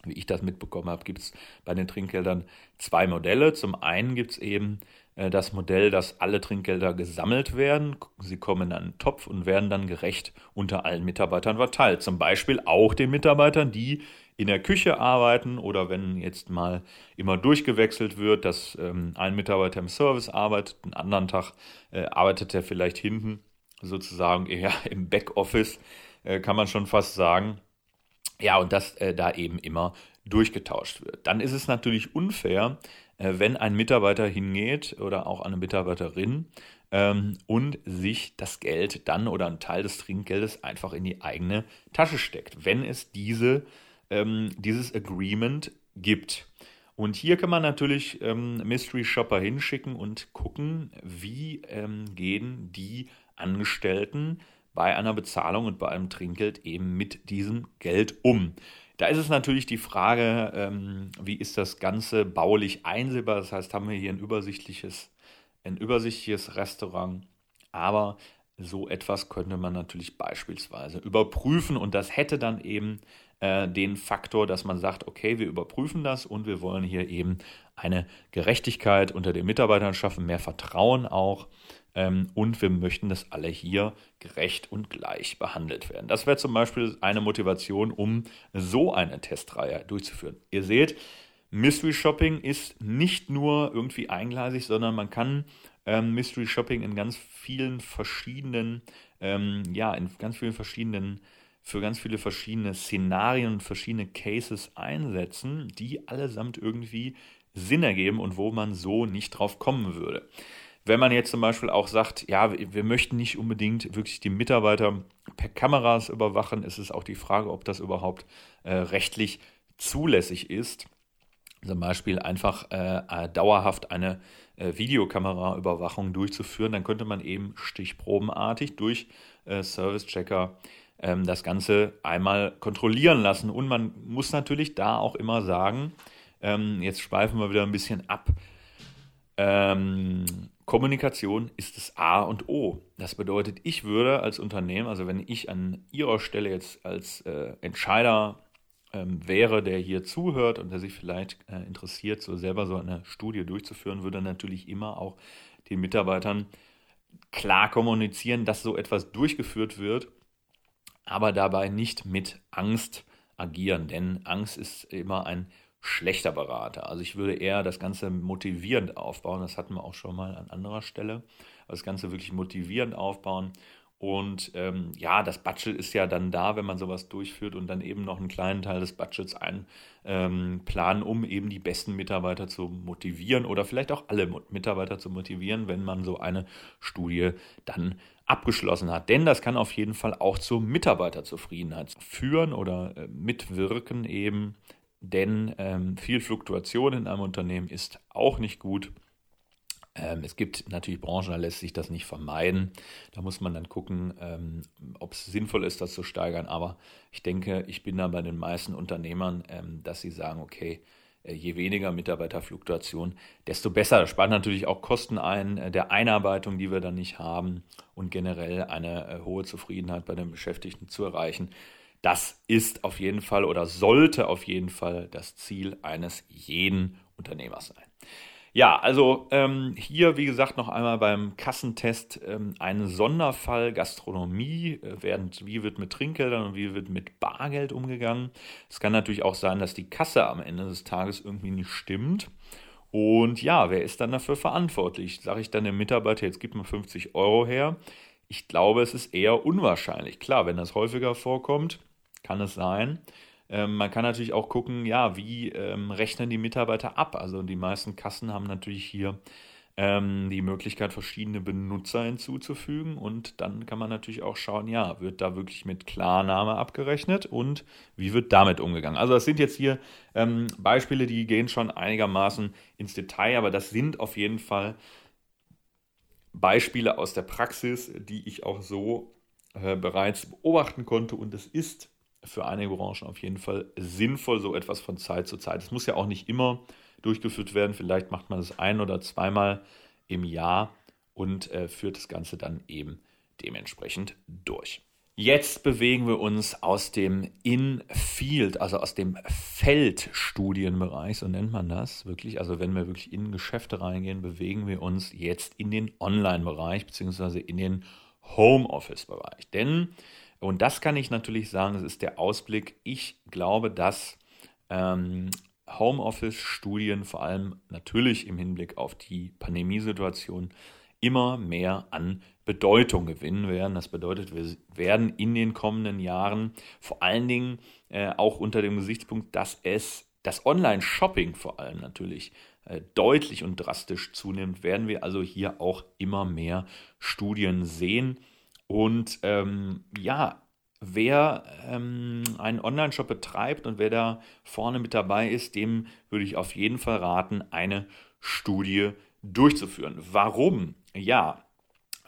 wie ich das mitbekommen habe, gibt es bei den Trinkgeldern zwei Modelle. Zum einen gibt es eben äh, das Modell, dass alle Trinkgelder gesammelt werden. Sie kommen in einen Topf und werden dann gerecht unter allen Mitarbeitern verteilt. Zum Beispiel auch den Mitarbeitern, die in der Küche arbeiten oder wenn jetzt mal immer durchgewechselt wird, dass ähm, ein Mitarbeiter im Service arbeitet, einen anderen Tag äh, arbeitet er vielleicht hinten, sozusagen eher [laughs] im Backoffice, äh, kann man schon fast sagen. Ja, und dass äh, da eben immer durchgetauscht wird. Dann ist es natürlich unfair, äh, wenn ein Mitarbeiter hingeht oder auch eine Mitarbeiterin ähm, und sich das Geld dann oder einen Teil des Trinkgeldes einfach in die eigene Tasche steckt, wenn es diese ähm, dieses Agreement gibt. Und hier kann man natürlich ähm, Mystery Shopper hinschicken und gucken, wie ähm, gehen die Angestellten bei einer Bezahlung und bei einem Trinkgeld eben mit diesem Geld um. Da ist es natürlich die Frage, ähm, wie ist das Ganze baulich einsehbar? Das heißt, haben wir hier ein übersichtliches, ein übersichtliches Restaurant, aber so etwas könnte man natürlich beispielsweise überprüfen und das hätte dann eben äh, den Faktor, dass man sagt, okay, wir überprüfen das und wir wollen hier eben eine Gerechtigkeit unter den Mitarbeitern schaffen, mehr Vertrauen auch ähm, und wir möchten, dass alle hier gerecht und gleich behandelt werden. Das wäre zum Beispiel eine Motivation, um so eine Testreihe durchzuführen. Ihr seht, Mystery Shopping ist nicht nur irgendwie eingleisig, sondern man kann ähm, Mystery Shopping in ganz vielen verschiedenen, ähm, ja, in ganz vielen verschiedenen für ganz viele verschiedene Szenarien und verschiedene Cases einsetzen, die allesamt irgendwie Sinn ergeben und wo man so nicht drauf kommen würde. Wenn man jetzt zum Beispiel auch sagt, ja, wir möchten nicht unbedingt wirklich die Mitarbeiter per Kameras überwachen, ist es auch die Frage, ob das überhaupt äh, rechtlich zulässig ist. Zum Beispiel einfach äh, äh dauerhaft eine äh, Videokameraüberwachung durchzuführen, dann könnte man eben stichprobenartig durch äh, Service-Checker ähm, das Ganze einmal kontrollieren lassen. Und man muss natürlich da auch immer sagen, ähm, jetzt schweifen wir wieder ein bisschen ab, ähm, Kommunikation ist das A und O. Das bedeutet, ich würde als Unternehmen, also wenn ich an Ihrer Stelle jetzt als äh, Entscheider ähm, wäre, der hier zuhört und der sich vielleicht äh, interessiert, so selber so eine Studie durchzuführen, würde natürlich immer auch den Mitarbeitern klar kommunizieren, dass so etwas durchgeführt wird aber dabei nicht mit Angst agieren, denn Angst ist immer ein schlechter Berater. Also ich würde eher das Ganze motivierend aufbauen, das hatten wir auch schon mal an anderer Stelle, das Ganze wirklich motivierend aufbauen und ähm, ja, das Budget ist ja dann da, wenn man sowas durchführt und dann eben noch einen kleinen Teil des Budgets einplanen, ähm, um eben die besten Mitarbeiter zu motivieren oder vielleicht auch alle Mitarbeiter zu motivieren, wenn man so eine Studie dann abgeschlossen hat. Denn das kann auf jeden Fall auch zur Mitarbeiterzufriedenheit führen oder äh, mitwirken eben. Denn ähm, viel Fluktuation in einem Unternehmen ist auch nicht gut. Ähm, es gibt natürlich Branchen, da lässt sich das nicht vermeiden. Da muss man dann gucken, ähm, ob es sinnvoll ist, das zu steigern. Aber ich denke, ich bin da bei den meisten Unternehmern, ähm, dass sie sagen, okay, je weniger Mitarbeiterfluktuation, desto besser. Das spart natürlich auch Kosten ein äh, der Einarbeitung, die wir dann nicht haben und generell eine äh, hohe Zufriedenheit bei den Beschäftigten zu erreichen. Das ist auf jeden Fall oder sollte auf jeden Fall das Ziel eines jeden Unternehmers sein. Ja, also ähm, hier, wie gesagt, noch einmal beim Kassentest ähm, ein Sonderfall Gastronomie. Äh, werden, wie wird mit Trinkgeldern und wie wird mit Bargeld umgegangen? Es kann natürlich auch sein, dass die Kasse am Ende des Tages irgendwie nicht stimmt. Und ja, wer ist dann dafür verantwortlich? Sage ich dann dem Mitarbeiter, jetzt gib mal 50 Euro her. Ich glaube, es ist eher unwahrscheinlich. Klar, wenn das häufiger vorkommt, kann es sein. Ähm, man kann natürlich auch gucken, ja, wie ähm, rechnen die Mitarbeiter ab? Also die meisten Kassen haben natürlich hier ähm, die Möglichkeit, verschiedene Benutzer hinzuzufügen und dann kann man natürlich auch schauen, ja, wird da wirklich mit Klarname abgerechnet und wie wird damit umgegangen? Also das sind jetzt hier ähm, Beispiele, die gehen schon einigermaßen ins Detail, aber das sind auf jeden Fall Beispiele aus der Praxis, die ich auch so äh, bereits beobachten konnte und es ist für einige Branchen auf jeden Fall sinnvoll, so etwas von Zeit zu Zeit. Es muss ja auch nicht immer durchgeführt werden. Vielleicht macht man es ein oder zweimal im Jahr und äh, führt das Ganze dann eben dementsprechend durch. Jetzt bewegen wir uns aus dem In-Field, also aus dem Feldstudienbereich, so nennt man das wirklich. Also wenn wir wirklich in Geschäfte reingehen, bewegen wir uns jetzt in den Online-Bereich beziehungsweise in den Homeoffice-Bereich. Denn, und das kann ich natürlich sagen, das ist der Ausblick, ich glaube, dass ähm, Homeoffice-Studien vor allem natürlich im Hinblick auf die Pandemiesituation immer mehr an Bedeutung gewinnen werden. Das bedeutet, wir werden in den kommenden Jahren vor allen Dingen äh, auch unter dem Gesichtspunkt, dass es das Online-Shopping vor allem natürlich äh, deutlich und drastisch zunimmt, werden wir also hier auch immer mehr Studien sehen. Und ähm, ja, wer ähm, einen Online-Shop betreibt und wer da vorne mit dabei ist, dem würde ich auf jeden Fall raten, eine Studie durchzuführen. Warum? Ja,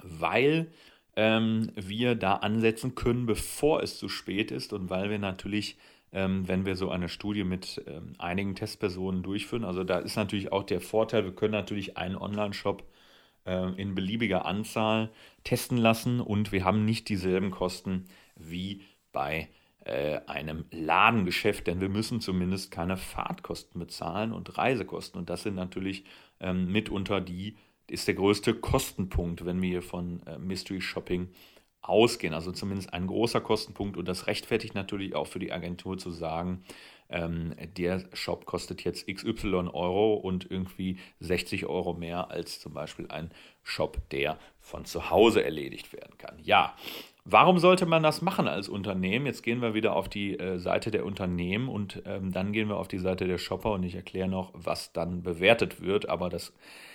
weil ähm, wir da ansetzen können, bevor es zu spät ist und weil wir natürlich, ähm, wenn wir so eine Studie mit ähm, einigen Testpersonen durchführen, also da ist natürlich auch der Vorteil, wir können natürlich einen Online-Shop äh, in beliebiger Anzahl testen lassen. Und wir haben nicht dieselben Kosten wie bei äh, einem Ladengeschäft, denn wir müssen zumindest keine Fahrtkosten bezahlen und Reisekosten. Und das sind natürlich ähm, mitunter die ist der größte Kostenpunkt, wenn wir hier von äh, Mystery Shopping ausgehen. Also zumindest ein großer Kostenpunkt. Und das rechtfertigt natürlich auch für die Agentur zu sagen, ähm, der Shop kostet jetzt XY Euro und irgendwie 60 Euro mehr als zum Beispiel ein Shop, der von zu Hause erledigt werden kann. Ja, Warum sollte man das machen als Unternehmen? Jetzt gehen wir wieder auf die äh, Seite der Unternehmen und ähm, dann gehen wir auf die Seite der Shopper und ich erkläre noch, was dann bewertet wird, aber das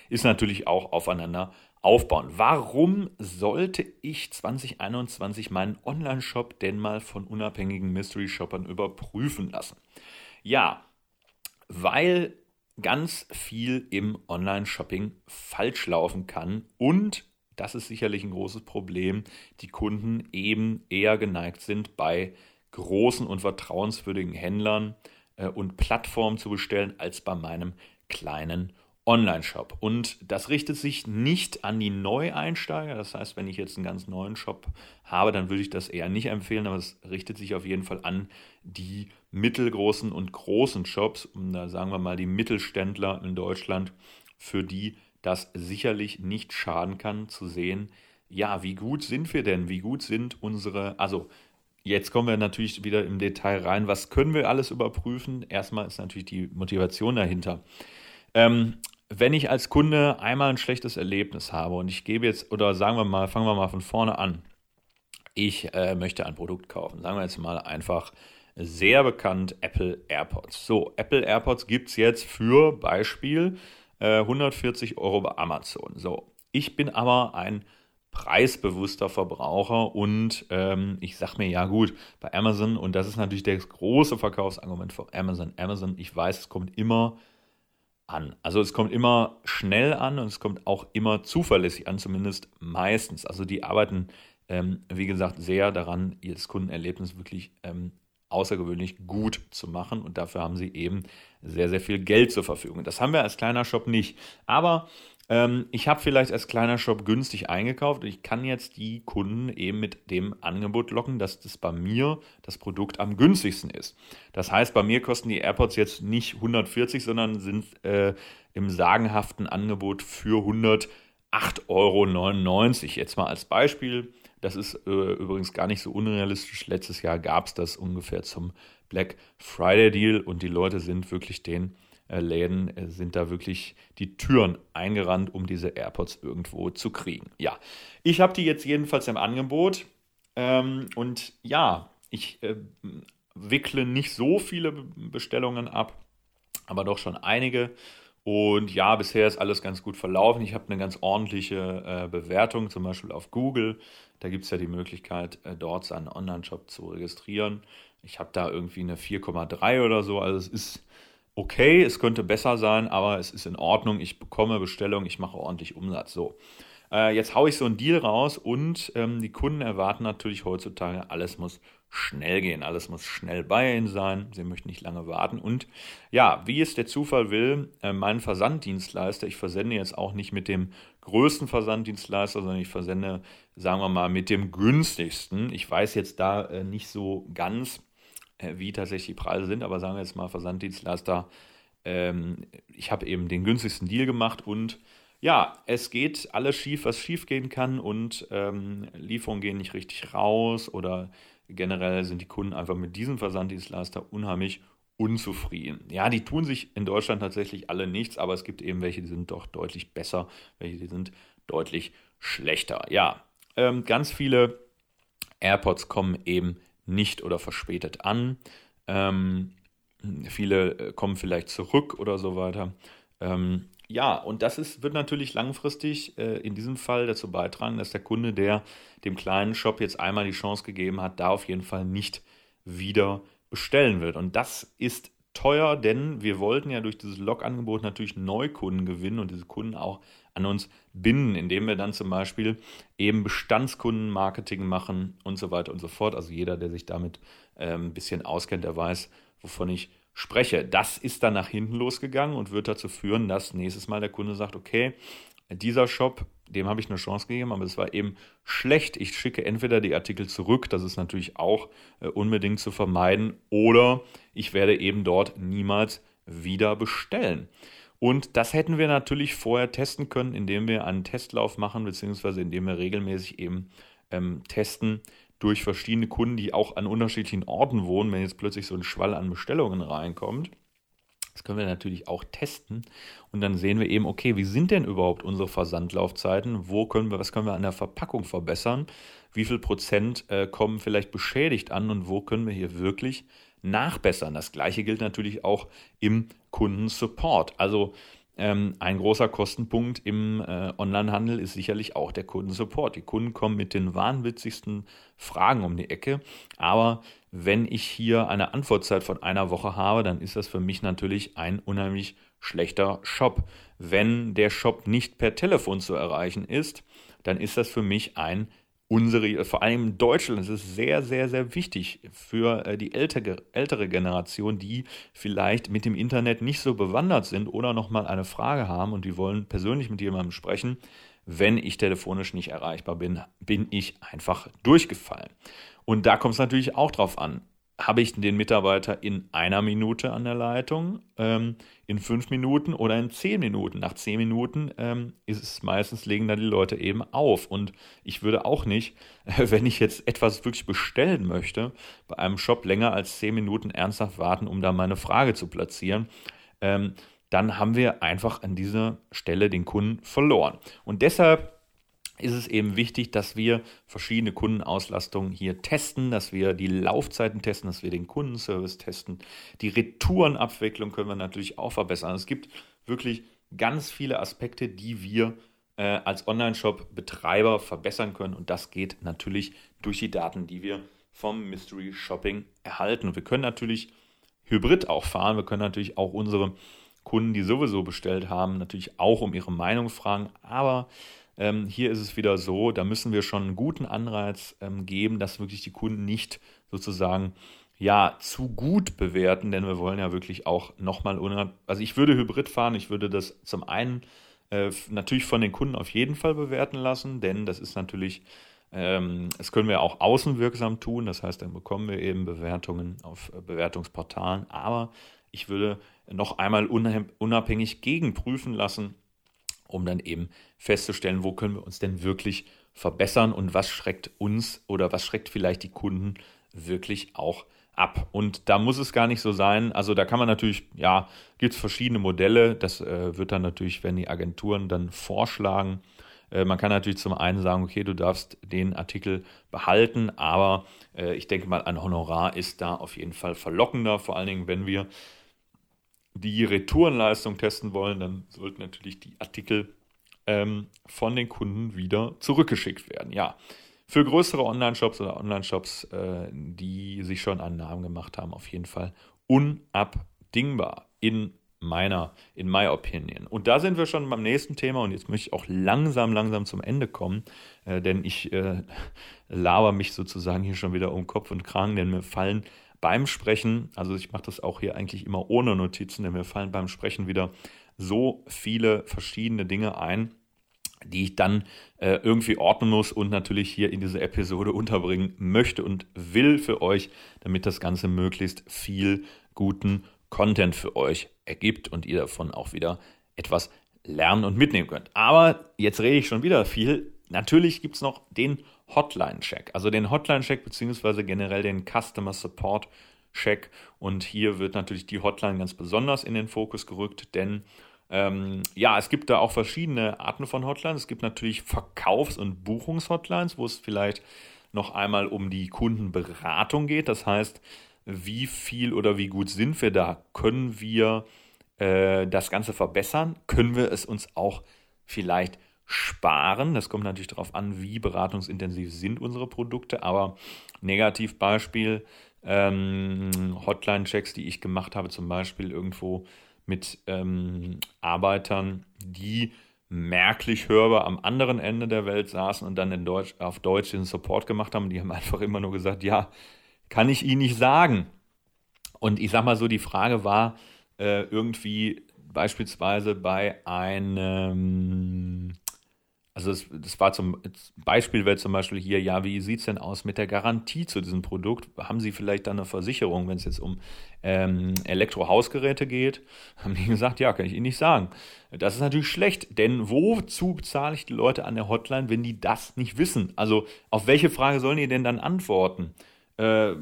ist natürlich auch aufeinander aufbauen. Warum sollte ich 2021 meinen Online-Shop denn mal von unabhängigen Mystery-Shoppern überprüfen lassen? Ja, weil ganz viel im Online-Shopping falsch laufen kann und das ist sicherlich ein großes Problem, die Kunden eben eher geneigt sind, bei großen und vertrauenswürdigen Händlern äh, und Plattformen zu bestellen, als bei meinem kleinen Online-Shop. Und das richtet sich nicht an die Neueinsteiger. Das heißt, wenn ich jetzt einen ganz neuen Shop habe, dann würde ich das eher nicht empfehlen, aber es richtet sich auf jeden Fall an die mittelgroßen und großen Shops. Und da sagen wir mal die Mittelständler in Deutschland, für die das sicherlich nicht schaden kann zu sehen, ja, wie gut sind wir denn? Wie gut sind unsere, also Jetzt kommen wir natürlich wieder im Detail rein. Was können wir alles überprüfen? Erstmal ist natürlich die Motivation dahinter. Ähm, wenn ich als Kunde einmal ein schlechtes Erlebnis habe und ich gebe jetzt, oder sagen wir mal, fangen wir mal von vorne an, ich äh, möchte ein Produkt kaufen, sagen wir jetzt mal einfach sehr bekannt Apple AirPods. So, Apple AirPods gibt es jetzt für Beispiel äh, 140 Euro bei Amazon. So, ich bin aber ein preisbewusster Verbraucher und ähm, ich sage mir, ja gut, bei Amazon, und das ist natürlich das große Verkaufsargument von Amazon, Amazon, ich weiß, es kommt immer an. Also es kommt immer schnell an und es kommt auch immer zuverlässig an, zumindest meistens. Also die arbeiten, ähm, wie gesagt, sehr daran, ihr Kundenerlebnis wirklich ähm, außergewöhnlich gut zu machen und dafür haben sie eben sehr, sehr viel Geld zur Verfügung. Das haben wir als kleiner Shop nicht. Aber ähm, ich habe vielleicht als kleiner Shop günstig eingekauft und ich kann jetzt die Kunden eben mit dem Angebot locken, dass das bei mir das Produkt am günstigsten ist. Das heißt, bei mir kosten die AirPods jetzt nicht 140, sondern sind äh, im sagenhaften Angebot für 108,99 Euro. Jetzt mal als Beispiel. Das ist äh, übrigens gar nicht so unrealistisch. Letztes Jahr gab es das ungefähr zum Black Friday Deal und die Leute sind wirklich den Läden äh, sind da wirklich die Türen eingerannt, um diese AirPods irgendwo zu kriegen. Ja, ich habe die jetzt jedenfalls im Angebot ähm, und ja, ich äh, wickle nicht so viele Bestellungen ab, aber doch schon einige. Und ja, bisher ist alles ganz gut verlaufen. Ich habe eine ganz ordentliche äh, Bewertung, zum Beispiel auf Google. Da gibt es ja die Möglichkeit, äh, dort seinen Online-Shop zu registrieren. Ich habe da irgendwie eine 4,3 oder so. Also es ist okay, es könnte besser sein, aber es ist in Ordnung. Ich bekomme Bestellung, ich mache ordentlich Umsatz. So. Äh, jetzt haue ich so einen Deal raus und ähm, die Kunden erwarten natürlich heutzutage, alles muss schnell gehen, alles muss schnell bei ihnen sein, sie möchten nicht lange warten. Und ja, wie es der Zufall will, äh, mein Versanddienstleister, ich versende jetzt auch nicht mit dem größten Versanddienstleister, sondern ich versende, sagen wir mal, mit dem günstigsten. Ich weiß jetzt da äh, nicht so ganz, wie tatsächlich die Preise sind, aber sagen wir jetzt mal Versanddienstleister, ähm, ich habe eben den günstigsten Deal gemacht und ja, es geht alles schief, was schief gehen kann und ähm, Lieferungen gehen nicht richtig raus oder generell sind die Kunden einfach mit diesem Versanddienstleister unheimlich unzufrieden. Ja, die tun sich in Deutschland tatsächlich alle nichts, aber es gibt eben welche, die sind doch deutlich besser, welche, die sind deutlich schlechter. Ja, ähm, ganz viele AirPods kommen eben nicht oder verspätet an. Ähm, viele äh, kommen vielleicht zurück oder so weiter. Ähm, ja, und das ist, wird natürlich langfristig äh, in diesem Fall dazu beitragen, dass der Kunde, der dem kleinen Shop jetzt einmal die Chance gegeben hat, da auf jeden Fall nicht wieder bestellen wird. Und das ist teuer, denn wir wollten ja durch dieses Log-Angebot natürlich Neukunden gewinnen und diese Kunden auch an uns binden, indem wir dann zum Beispiel eben Bestandskundenmarketing machen und so weiter und so fort. Also jeder, der sich damit äh, ein bisschen auskennt, der weiß, wovon ich spreche. Das ist dann nach hinten losgegangen und wird dazu führen, dass nächstes Mal der Kunde sagt, okay, dieser Shop, dem habe ich eine Chance gegeben, aber es war eben schlecht. Ich schicke entweder die Artikel zurück, das ist natürlich auch äh, unbedingt zu vermeiden, oder ich werde eben dort niemals wieder bestellen. Und das hätten wir natürlich vorher testen können, indem wir einen Testlauf machen, beziehungsweise indem wir regelmäßig eben ähm, testen, durch verschiedene Kunden, die auch an unterschiedlichen Orten wohnen, wenn jetzt plötzlich so ein Schwall an Bestellungen reinkommt. Das können wir natürlich auch testen und dann sehen wir eben, okay, wie sind denn überhaupt unsere Versandlaufzeiten? Wo können wir, was können wir an der Verpackung verbessern? Wie viel Prozent äh, kommen vielleicht beschädigt an und wo können wir hier wirklich nachbessern? Das gleiche gilt natürlich auch im Kundensupport. Also ähm, ein großer Kostenpunkt im äh, Onlinehandel ist sicherlich auch der Kundensupport. Die Kunden kommen mit den wahnwitzigsten Fragen um die Ecke. Aber wenn ich hier eine Antwortzeit von einer Woche habe, dann ist das für mich natürlich ein unheimlich schlechter Shop. Wenn der Shop nicht per Telefon zu erreichen ist, dann ist das für mich ein unsere, vor allem in Deutschland, ist es sehr, sehr, sehr wichtig für äh, die ältere, ältere Generation, die vielleicht mit dem Internet nicht so bewandert sind oder nochmal eine Frage haben und die wollen persönlich mit jemandem sprechen. Wenn ich telefonisch nicht erreichbar bin, bin ich einfach durchgefallen. Und da kommt es natürlich auch drauf an habe ich den Mitarbeiter in einer Minute an der Leitung, ähm, in fünf Minuten oder in zehn Minuten. Nach zehn Minuten ähm, ist es meistens, legen da die Leute eben auf. Und ich würde auch nicht, [laughs] wenn ich jetzt etwas wirklich bestellen möchte, bei einem Shop länger als zehn Minuten ernsthaft warten, um da meine Frage zu platzieren. Ähm, dann haben wir einfach an dieser Stelle den Kunden verloren. Und deshalb ist es eben wichtig, dass wir verschiedene Kundenauslastungen hier testen, dass wir die Laufzeiten testen, dass wir den Kundenservice testen. Die Retourenabwicklung können wir natürlich auch verbessern. Es gibt wirklich ganz viele Aspekte, die wir äh, als Online-Shop-Betreiber verbessern können. Und das geht natürlich durch die Daten, die wir vom Mystery Shopping erhalten. Wir können natürlich Hybrid auch fahren. Wir können natürlich auch unsere Kunden, die sowieso bestellt haben, natürlich auch um ihre Meinung fragen. Aber ähm, hier ist es wieder so, da müssen wir schon einen guten Anreiz ähm, geben, dass wirklich die Kunden nicht sozusagen ja zu gut bewerten, denn wir wollen ja wirklich auch nochmal, also ich würde Hybrid fahren, ich würde das zum einen äh, natürlich von den Kunden auf jeden Fall bewerten lassen, denn das ist natürlich, ähm, das können wir auch außenwirksam tun, das heißt, dann bekommen wir eben Bewertungen auf äh, Bewertungsportalen, aber ich würde noch einmal unabhängig gegenprüfen lassen, um dann eben festzustellen, wo können wir uns denn wirklich verbessern und was schreckt uns oder was schreckt vielleicht die Kunden wirklich auch ab. Und da muss es gar nicht so sein. Also da kann man natürlich, ja, gibt es verschiedene Modelle. Das äh, wird dann natürlich, wenn die Agenturen dann vorschlagen. Äh, man kann natürlich zum einen sagen, okay, du darfst den Artikel behalten, aber äh, ich denke mal, ein Honorar ist da auf jeden Fall verlockender, vor allen Dingen, wenn wir die Retourenleistung testen wollen, dann sollten natürlich die Artikel ähm, von den Kunden wieder zurückgeschickt werden. Ja, für größere Online-Shops oder Online-Shops, äh, die sich schon einen Namen gemacht haben, auf jeden Fall unabdingbar in meiner, in my opinion. Und da sind wir schon beim nächsten Thema und jetzt möchte ich auch langsam, langsam zum Ende kommen, äh, denn ich äh, laber mich sozusagen hier schon wieder um Kopf und Kragen, denn mir fallen beim Sprechen, also ich mache das auch hier eigentlich immer ohne Notizen, denn mir fallen beim Sprechen wieder so viele verschiedene Dinge ein, die ich dann äh, irgendwie ordnen muss und natürlich hier in diese Episode [laughs] unterbringen möchte und will für euch, damit das Ganze möglichst viel guten Content für euch ergibt und ihr davon auch wieder etwas lernen und mitnehmen könnt. Aber jetzt rede ich schon wieder viel. Natürlich gibt es noch den Hotline-Check, also den Hotline-Check beziehungsweise generell den Customer Support-Check. Und hier wird natürlich die Hotline ganz besonders in den Fokus gerückt, denn ähm, ja, es gibt da auch verschiedene Arten von Hotlines. Es gibt natürlich Verkaufs- und Buchungshotlines, wo es vielleicht noch einmal um die Kundenberatung geht. Das heißt, wie viel oder wie gut sind wir da? Können wir äh, das Ganze verbessern? Können wir es uns auch vielleicht sparen? Das kommt natürlich darauf an, wie beratungsintensiv sind unsere Produkte. Aber Negativbeispiel, ähm, Hotline-Checks, die ich gemacht habe, zum Beispiel irgendwo mit ähm, Arbeitern, die merklich hörbar am anderen Ende der Welt saßen und dann in Deutsch, auf Deutsch den Support gemacht haben. Die haben [laughs] einfach immer nur gesagt, ja, kann ich Ihnen nicht sagen. Und ich sag mal so, die Frage war äh, irgendwie beispielsweise bei einem also das, das war zum Beispiel wäre zum Beispiel hier, ja, wie sieht es denn aus mit der Garantie zu diesem Produkt? Haben Sie vielleicht dann eine Versicherung, wenn es jetzt um ähm, Elektrohausgeräte geht? [laughs] Haben die gesagt, ja, kann ich Ihnen nicht sagen. Das ist natürlich schlecht, denn wozu bezahle ich die Leute an der Hotline, wenn die das nicht wissen? Also auf welche Frage sollen die denn dann antworten? Äh,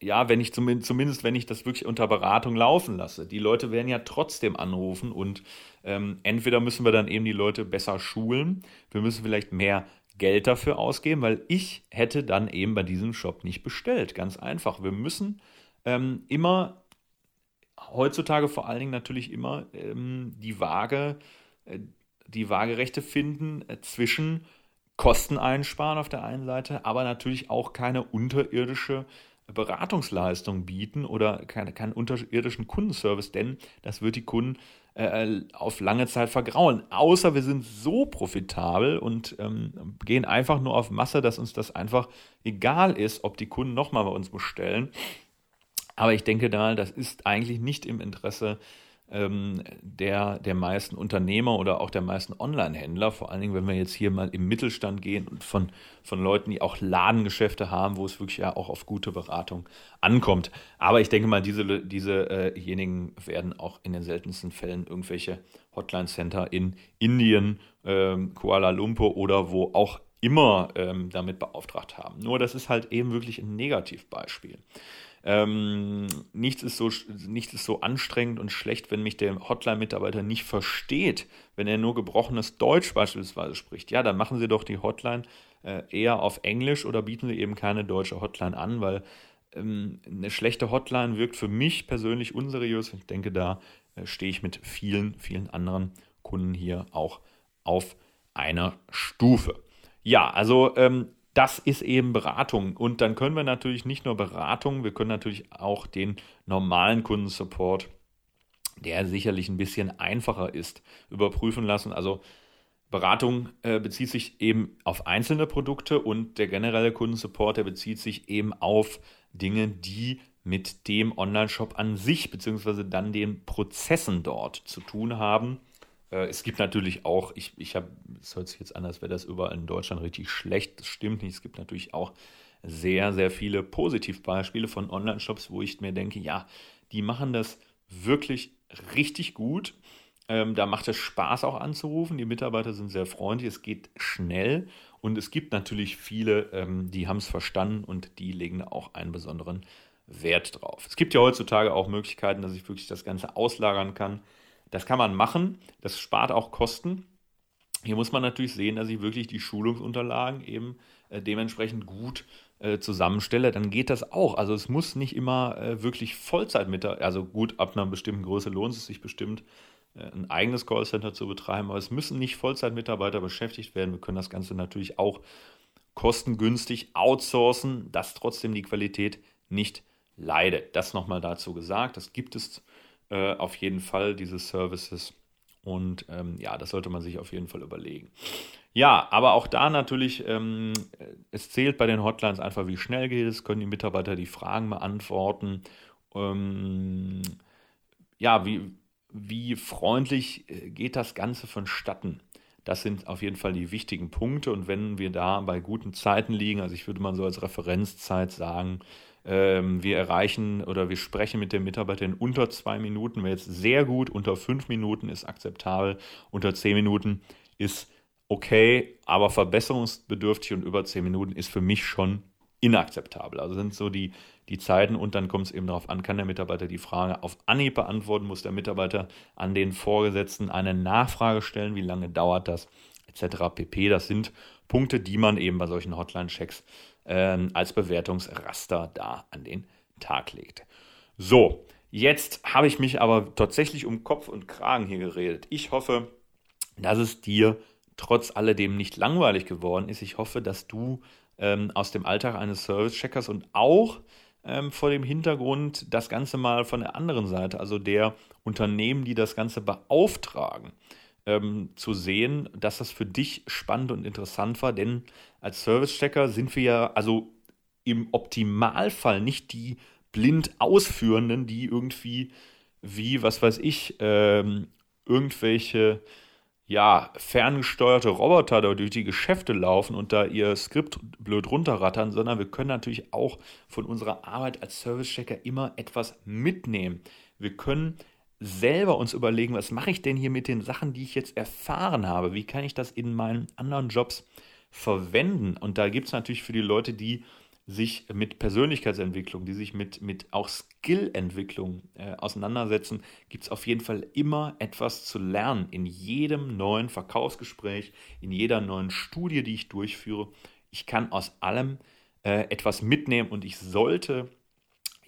ja, wenn ich zumindest, zumindest, wenn ich das wirklich unter Beratung laufen lasse. Die Leute werden ja trotzdem anrufen und ähm, entweder müssen wir dann eben die Leute besser schulen, wir müssen vielleicht mehr Geld dafür ausgeben, weil ich hätte dann eben bei diesem Shop nicht bestellt. Ganz einfach. Wir müssen ähm, immer, heutzutage vor allen Dingen natürlich immer ähm, die Waage, äh, die Waagerechte finden äh, zwischen Kosten einsparen auf der einen Seite, aber natürlich auch keine unterirdische Beratungsleistung bieten oder keine, keinen unterirdischen Kundenservice, denn das wird die Kunden äh, auf lange Zeit vergraulen. Außer wir sind so profitabel und ähm, gehen einfach nur auf Masse, dass uns das einfach egal ist, ob die Kunden nochmal bei uns bestellen. Aber ich denke da, das ist eigentlich nicht im Interesse ähm, der, der meisten Unternehmer oder auch der meisten Online-Händler, vor allen Dingen, wenn wir jetzt hier mal im Mittelstand gehen und von, von Leuten, die auch Ladengeschäfte haben, wo es wirklich ja auch auf gute Beratung ankommt. Aber ich denke mal, diese, diesejenigen äh werden auch in den seltensten Fällen irgendwelche Hotline-Center in Indien, ähm, Kuala Lumpur oder wo auch immer ähm, damit beauftragt haben. Nur das ist halt eben wirklich ein Negativbeispiel. Ähm, nichts, ist so, nichts ist so anstrengend und schlecht, wenn mich der Hotline-Mitarbeiter nicht versteht, wenn er nur gebrochenes Deutsch beispielsweise spricht. Ja, dann machen Sie doch die Hotline äh, eher auf Englisch oder bieten Sie eben keine deutsche Hotline an, weil ähm, eine schlechte Hotline wirkt für mich persönlich unseriös. Ich denke, da äh, stehe ich mit vielen, vielen anderen Kunden hier auch auf einer Stufe. Ja, also ähm, das ist eben Beratung. Und dann können wir natürlich nicht nur Beratung, wir können natürlich auch den normalen Kundensupport, der sicherlich ein bisschen einfacher ist, überprüfen lassen. Also Beratung äh, bezieht sich eben auf einzelne Produkte und der generelle Kundensupport, der bezieht sich eben auf Dinge, die mit dem Online-Shop an sich beziehungsweise dann den Prozessen dort zu tun haben. Äh, es gibt natürlich auch, ich, ich habe, es hört sich jetzt an, als wäre das überall in Deutschland richtig schlecht. Das stimmt nicht. Es gibt natürlich auch sehr, sehr viele Positivbeispiele von Online-Shops, wo ich mir denke, ja, die machen das wirklich richtig gut. Ähm, da macht es Spaß auch anzurufen. Die Mitarbeiter sind sehr freundlich. Es geht schnell. Und es gibt natürlich viele, ähm, die haben es verstanden und die legen auch einen besonderen Wert drauf. Es gibt ja heutzutage auch Möglichkeiten, dass ich wirklich das Ganze auslagern kann das kann man machen, das spart auch Kosten. Hier muss man natürlich sehen, dass ich wirklich die Schulungsunterlagen eben äh, dementsprechend gut äh, zusammenstelle. Dann geht das auch. Also es muss nicht immer äh, wirklich Vollzeit mit, also gut, ab einer bestimmten Größe lohnt es sich bestimmt, äh, ein eigenes Callcenter zu betreiben, aber es müssen nicht Vollzeitmitarbeiter beschäftigt werden. Wir können das Ganze natürlich auch kostengünstig outsourcen, dass trotzdem die Qualität nicht leidet. Das nochmal dazu gesagt. Das gibt es äh, auf jeden Fall, diese Services. Und ähm, ja, das sollte man sich auf jeden Fall überlegen. Ja, aber auch da natürlich, ähm, es zählt bei den Hotlines einfach, wie schnell geht es, können die Mitarbeiter die Fragen beantworten. Ähm, ja, wie, wie freundlich äh, geht das Ganze vonstatten? Das sind auf jeden Fall die wichtigen Punkte. Und wenn wir da bei guten Zeiten liegen, also ich würde mal so als Referenzzeit sagen, wir erreichen oder wir sprechen mit dem Mitarbeiter in unter zwei Minuten, wäre jetzt sehr gut, unter fünf Minuten ist akzeptabel, unter zehn Minuten ist okay, aber verbesserungsbedürftig und über zehn Minuten ist für mich schon inakzeptabel. Also sind so die, die Zeiten und dann kommt es eben darauf an, kann der Mitarbeiter die Frage auf Anhieb beantworten, muss der Mitarbeiter an den Vorgesetzten eine Nachfrage stellen, wie lange dauert das, etc. pp. Das sind Punkte, die man eben bei solchen Hotline-Checks ähm, als Bewertungsraster da an den Tag legt. So, jetzt habe ich mich aber tatsächlich um Kopf und Kragen hier geredet. Ich hoffe, dass es dir trotz alledem nicht langweilig geworden ist. Ich hoffe, dass du ähm, aus dem Alltag eines Service-Checkers und auch ähm, vor dem Hintergrund das Ganze mal von der anderen Seite, also der Unternehmen, die das Ganze beauftragen, ähm, zu sehen, dass das für dich spannend und interessant war, denn als Service-Checker sind wir ja also im Optimalfall nicht die blind Ausführenden, die irgendwie wie, was weiß ich, ähm, irgendwelche ja, ferngesteuerte Roboter da durch die Geschäfte laufen und da ihr Skript blöd runterrattern, sondern wir können natürlich auch von unserer Arbeit als Service-Checker immer etwas mitnehmen. Wir können selber uns überlegen, was mache ich denn hier mit den Sachen, die ich jetzt erfahren habe? Wie kann ich das in meinen anderen Jobs verwenden? Und da gibt es natürlich für die Leute, die sich mit Persönlichkeitsentwicklung, die sich mit, mit auch Skillentwicklung äh, auseinandersetzen, gibt es auf jeden Fall immer etwas zu lernen. In jedem neuen Verkaufsgespräch, in jeder neuen Studie, die ich durchführe. Ich kann aus allem äh, etwas mitnehmen und ich sollte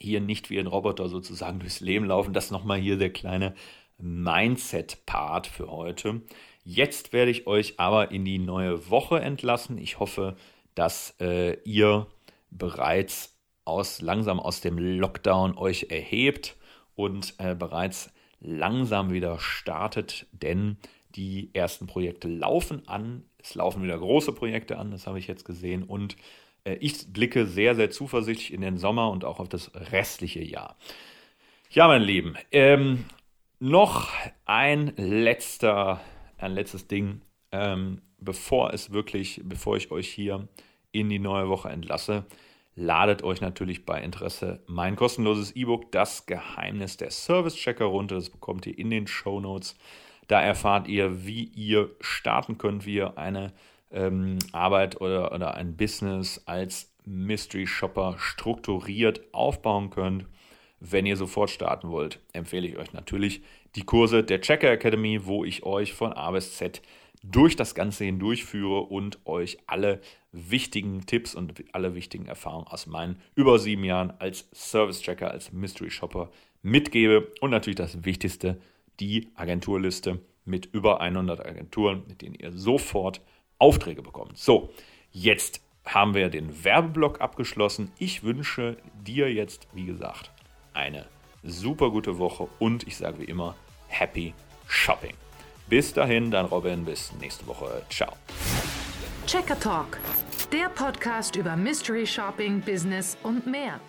hier nicht wie ein Roboter sozusagen durchs Leben laufen. Das nochmal hier der kleine Mindset-Part für heute. Jetzt werde ich euch aber in die neue Woche entlassen. Ich hoffe, dass äh, ihr bereits aus, langsam aus dem Lockdown euch erhebt und äh, bereits langsam wieder startet, denn die ersten Projekte laufen an. Es laufen wieder große Projekte an, das habe ich jetzt gesehen. Und ich blicke sehr, sehr zuversichtlich in den Sommer und auch auf das restliche Jahr. Ja, mein Lieben, ähm, noch ein letzter, ein letztes Ding, ähm, bevor es wirklich, bevor ich euch hier in die neue Woche entlasse, ladet euch natürlich bei Interesse mein kostenloses E-Book Das Geheimnis der Service Checker runter. Das bekommt ihr in den Show Notes. Da erfahrt ihr, wie ihr starten könnt, wie ihr eine ähm, Arbeit oder, oder ein Business als Mystery Shopper strukturiert aufbauen könnt. Wenn ihr sofort starten wollt, empfehle ich euch natürlich die Kurse der Checker Academy, wo ich euch von A bis Z durch das Ganze hindurchführe und euch alle wichtigen Tipps und alle wichtigen Erfahrungen aus meinen über sieben Jahren als Service-Tracker, als Mystery Shopper mitgebe. Und natürlich das Wichtigste, die Agenturliste mit über 100 Agenturen, mit denen ihr sofort Aufträge bekommt. So, jetzt haben wir den Werbeblock abgeschlossen. Ich wünsche dir jetzt, wie gesagt, eine super gute Woche und ich sage wie immer, Happy Shopping. Bis dahin, dann Robin, bis nächste Woche. Ciao. Checker Talk, der Podcast über Mystery Shopping, Business und mehr.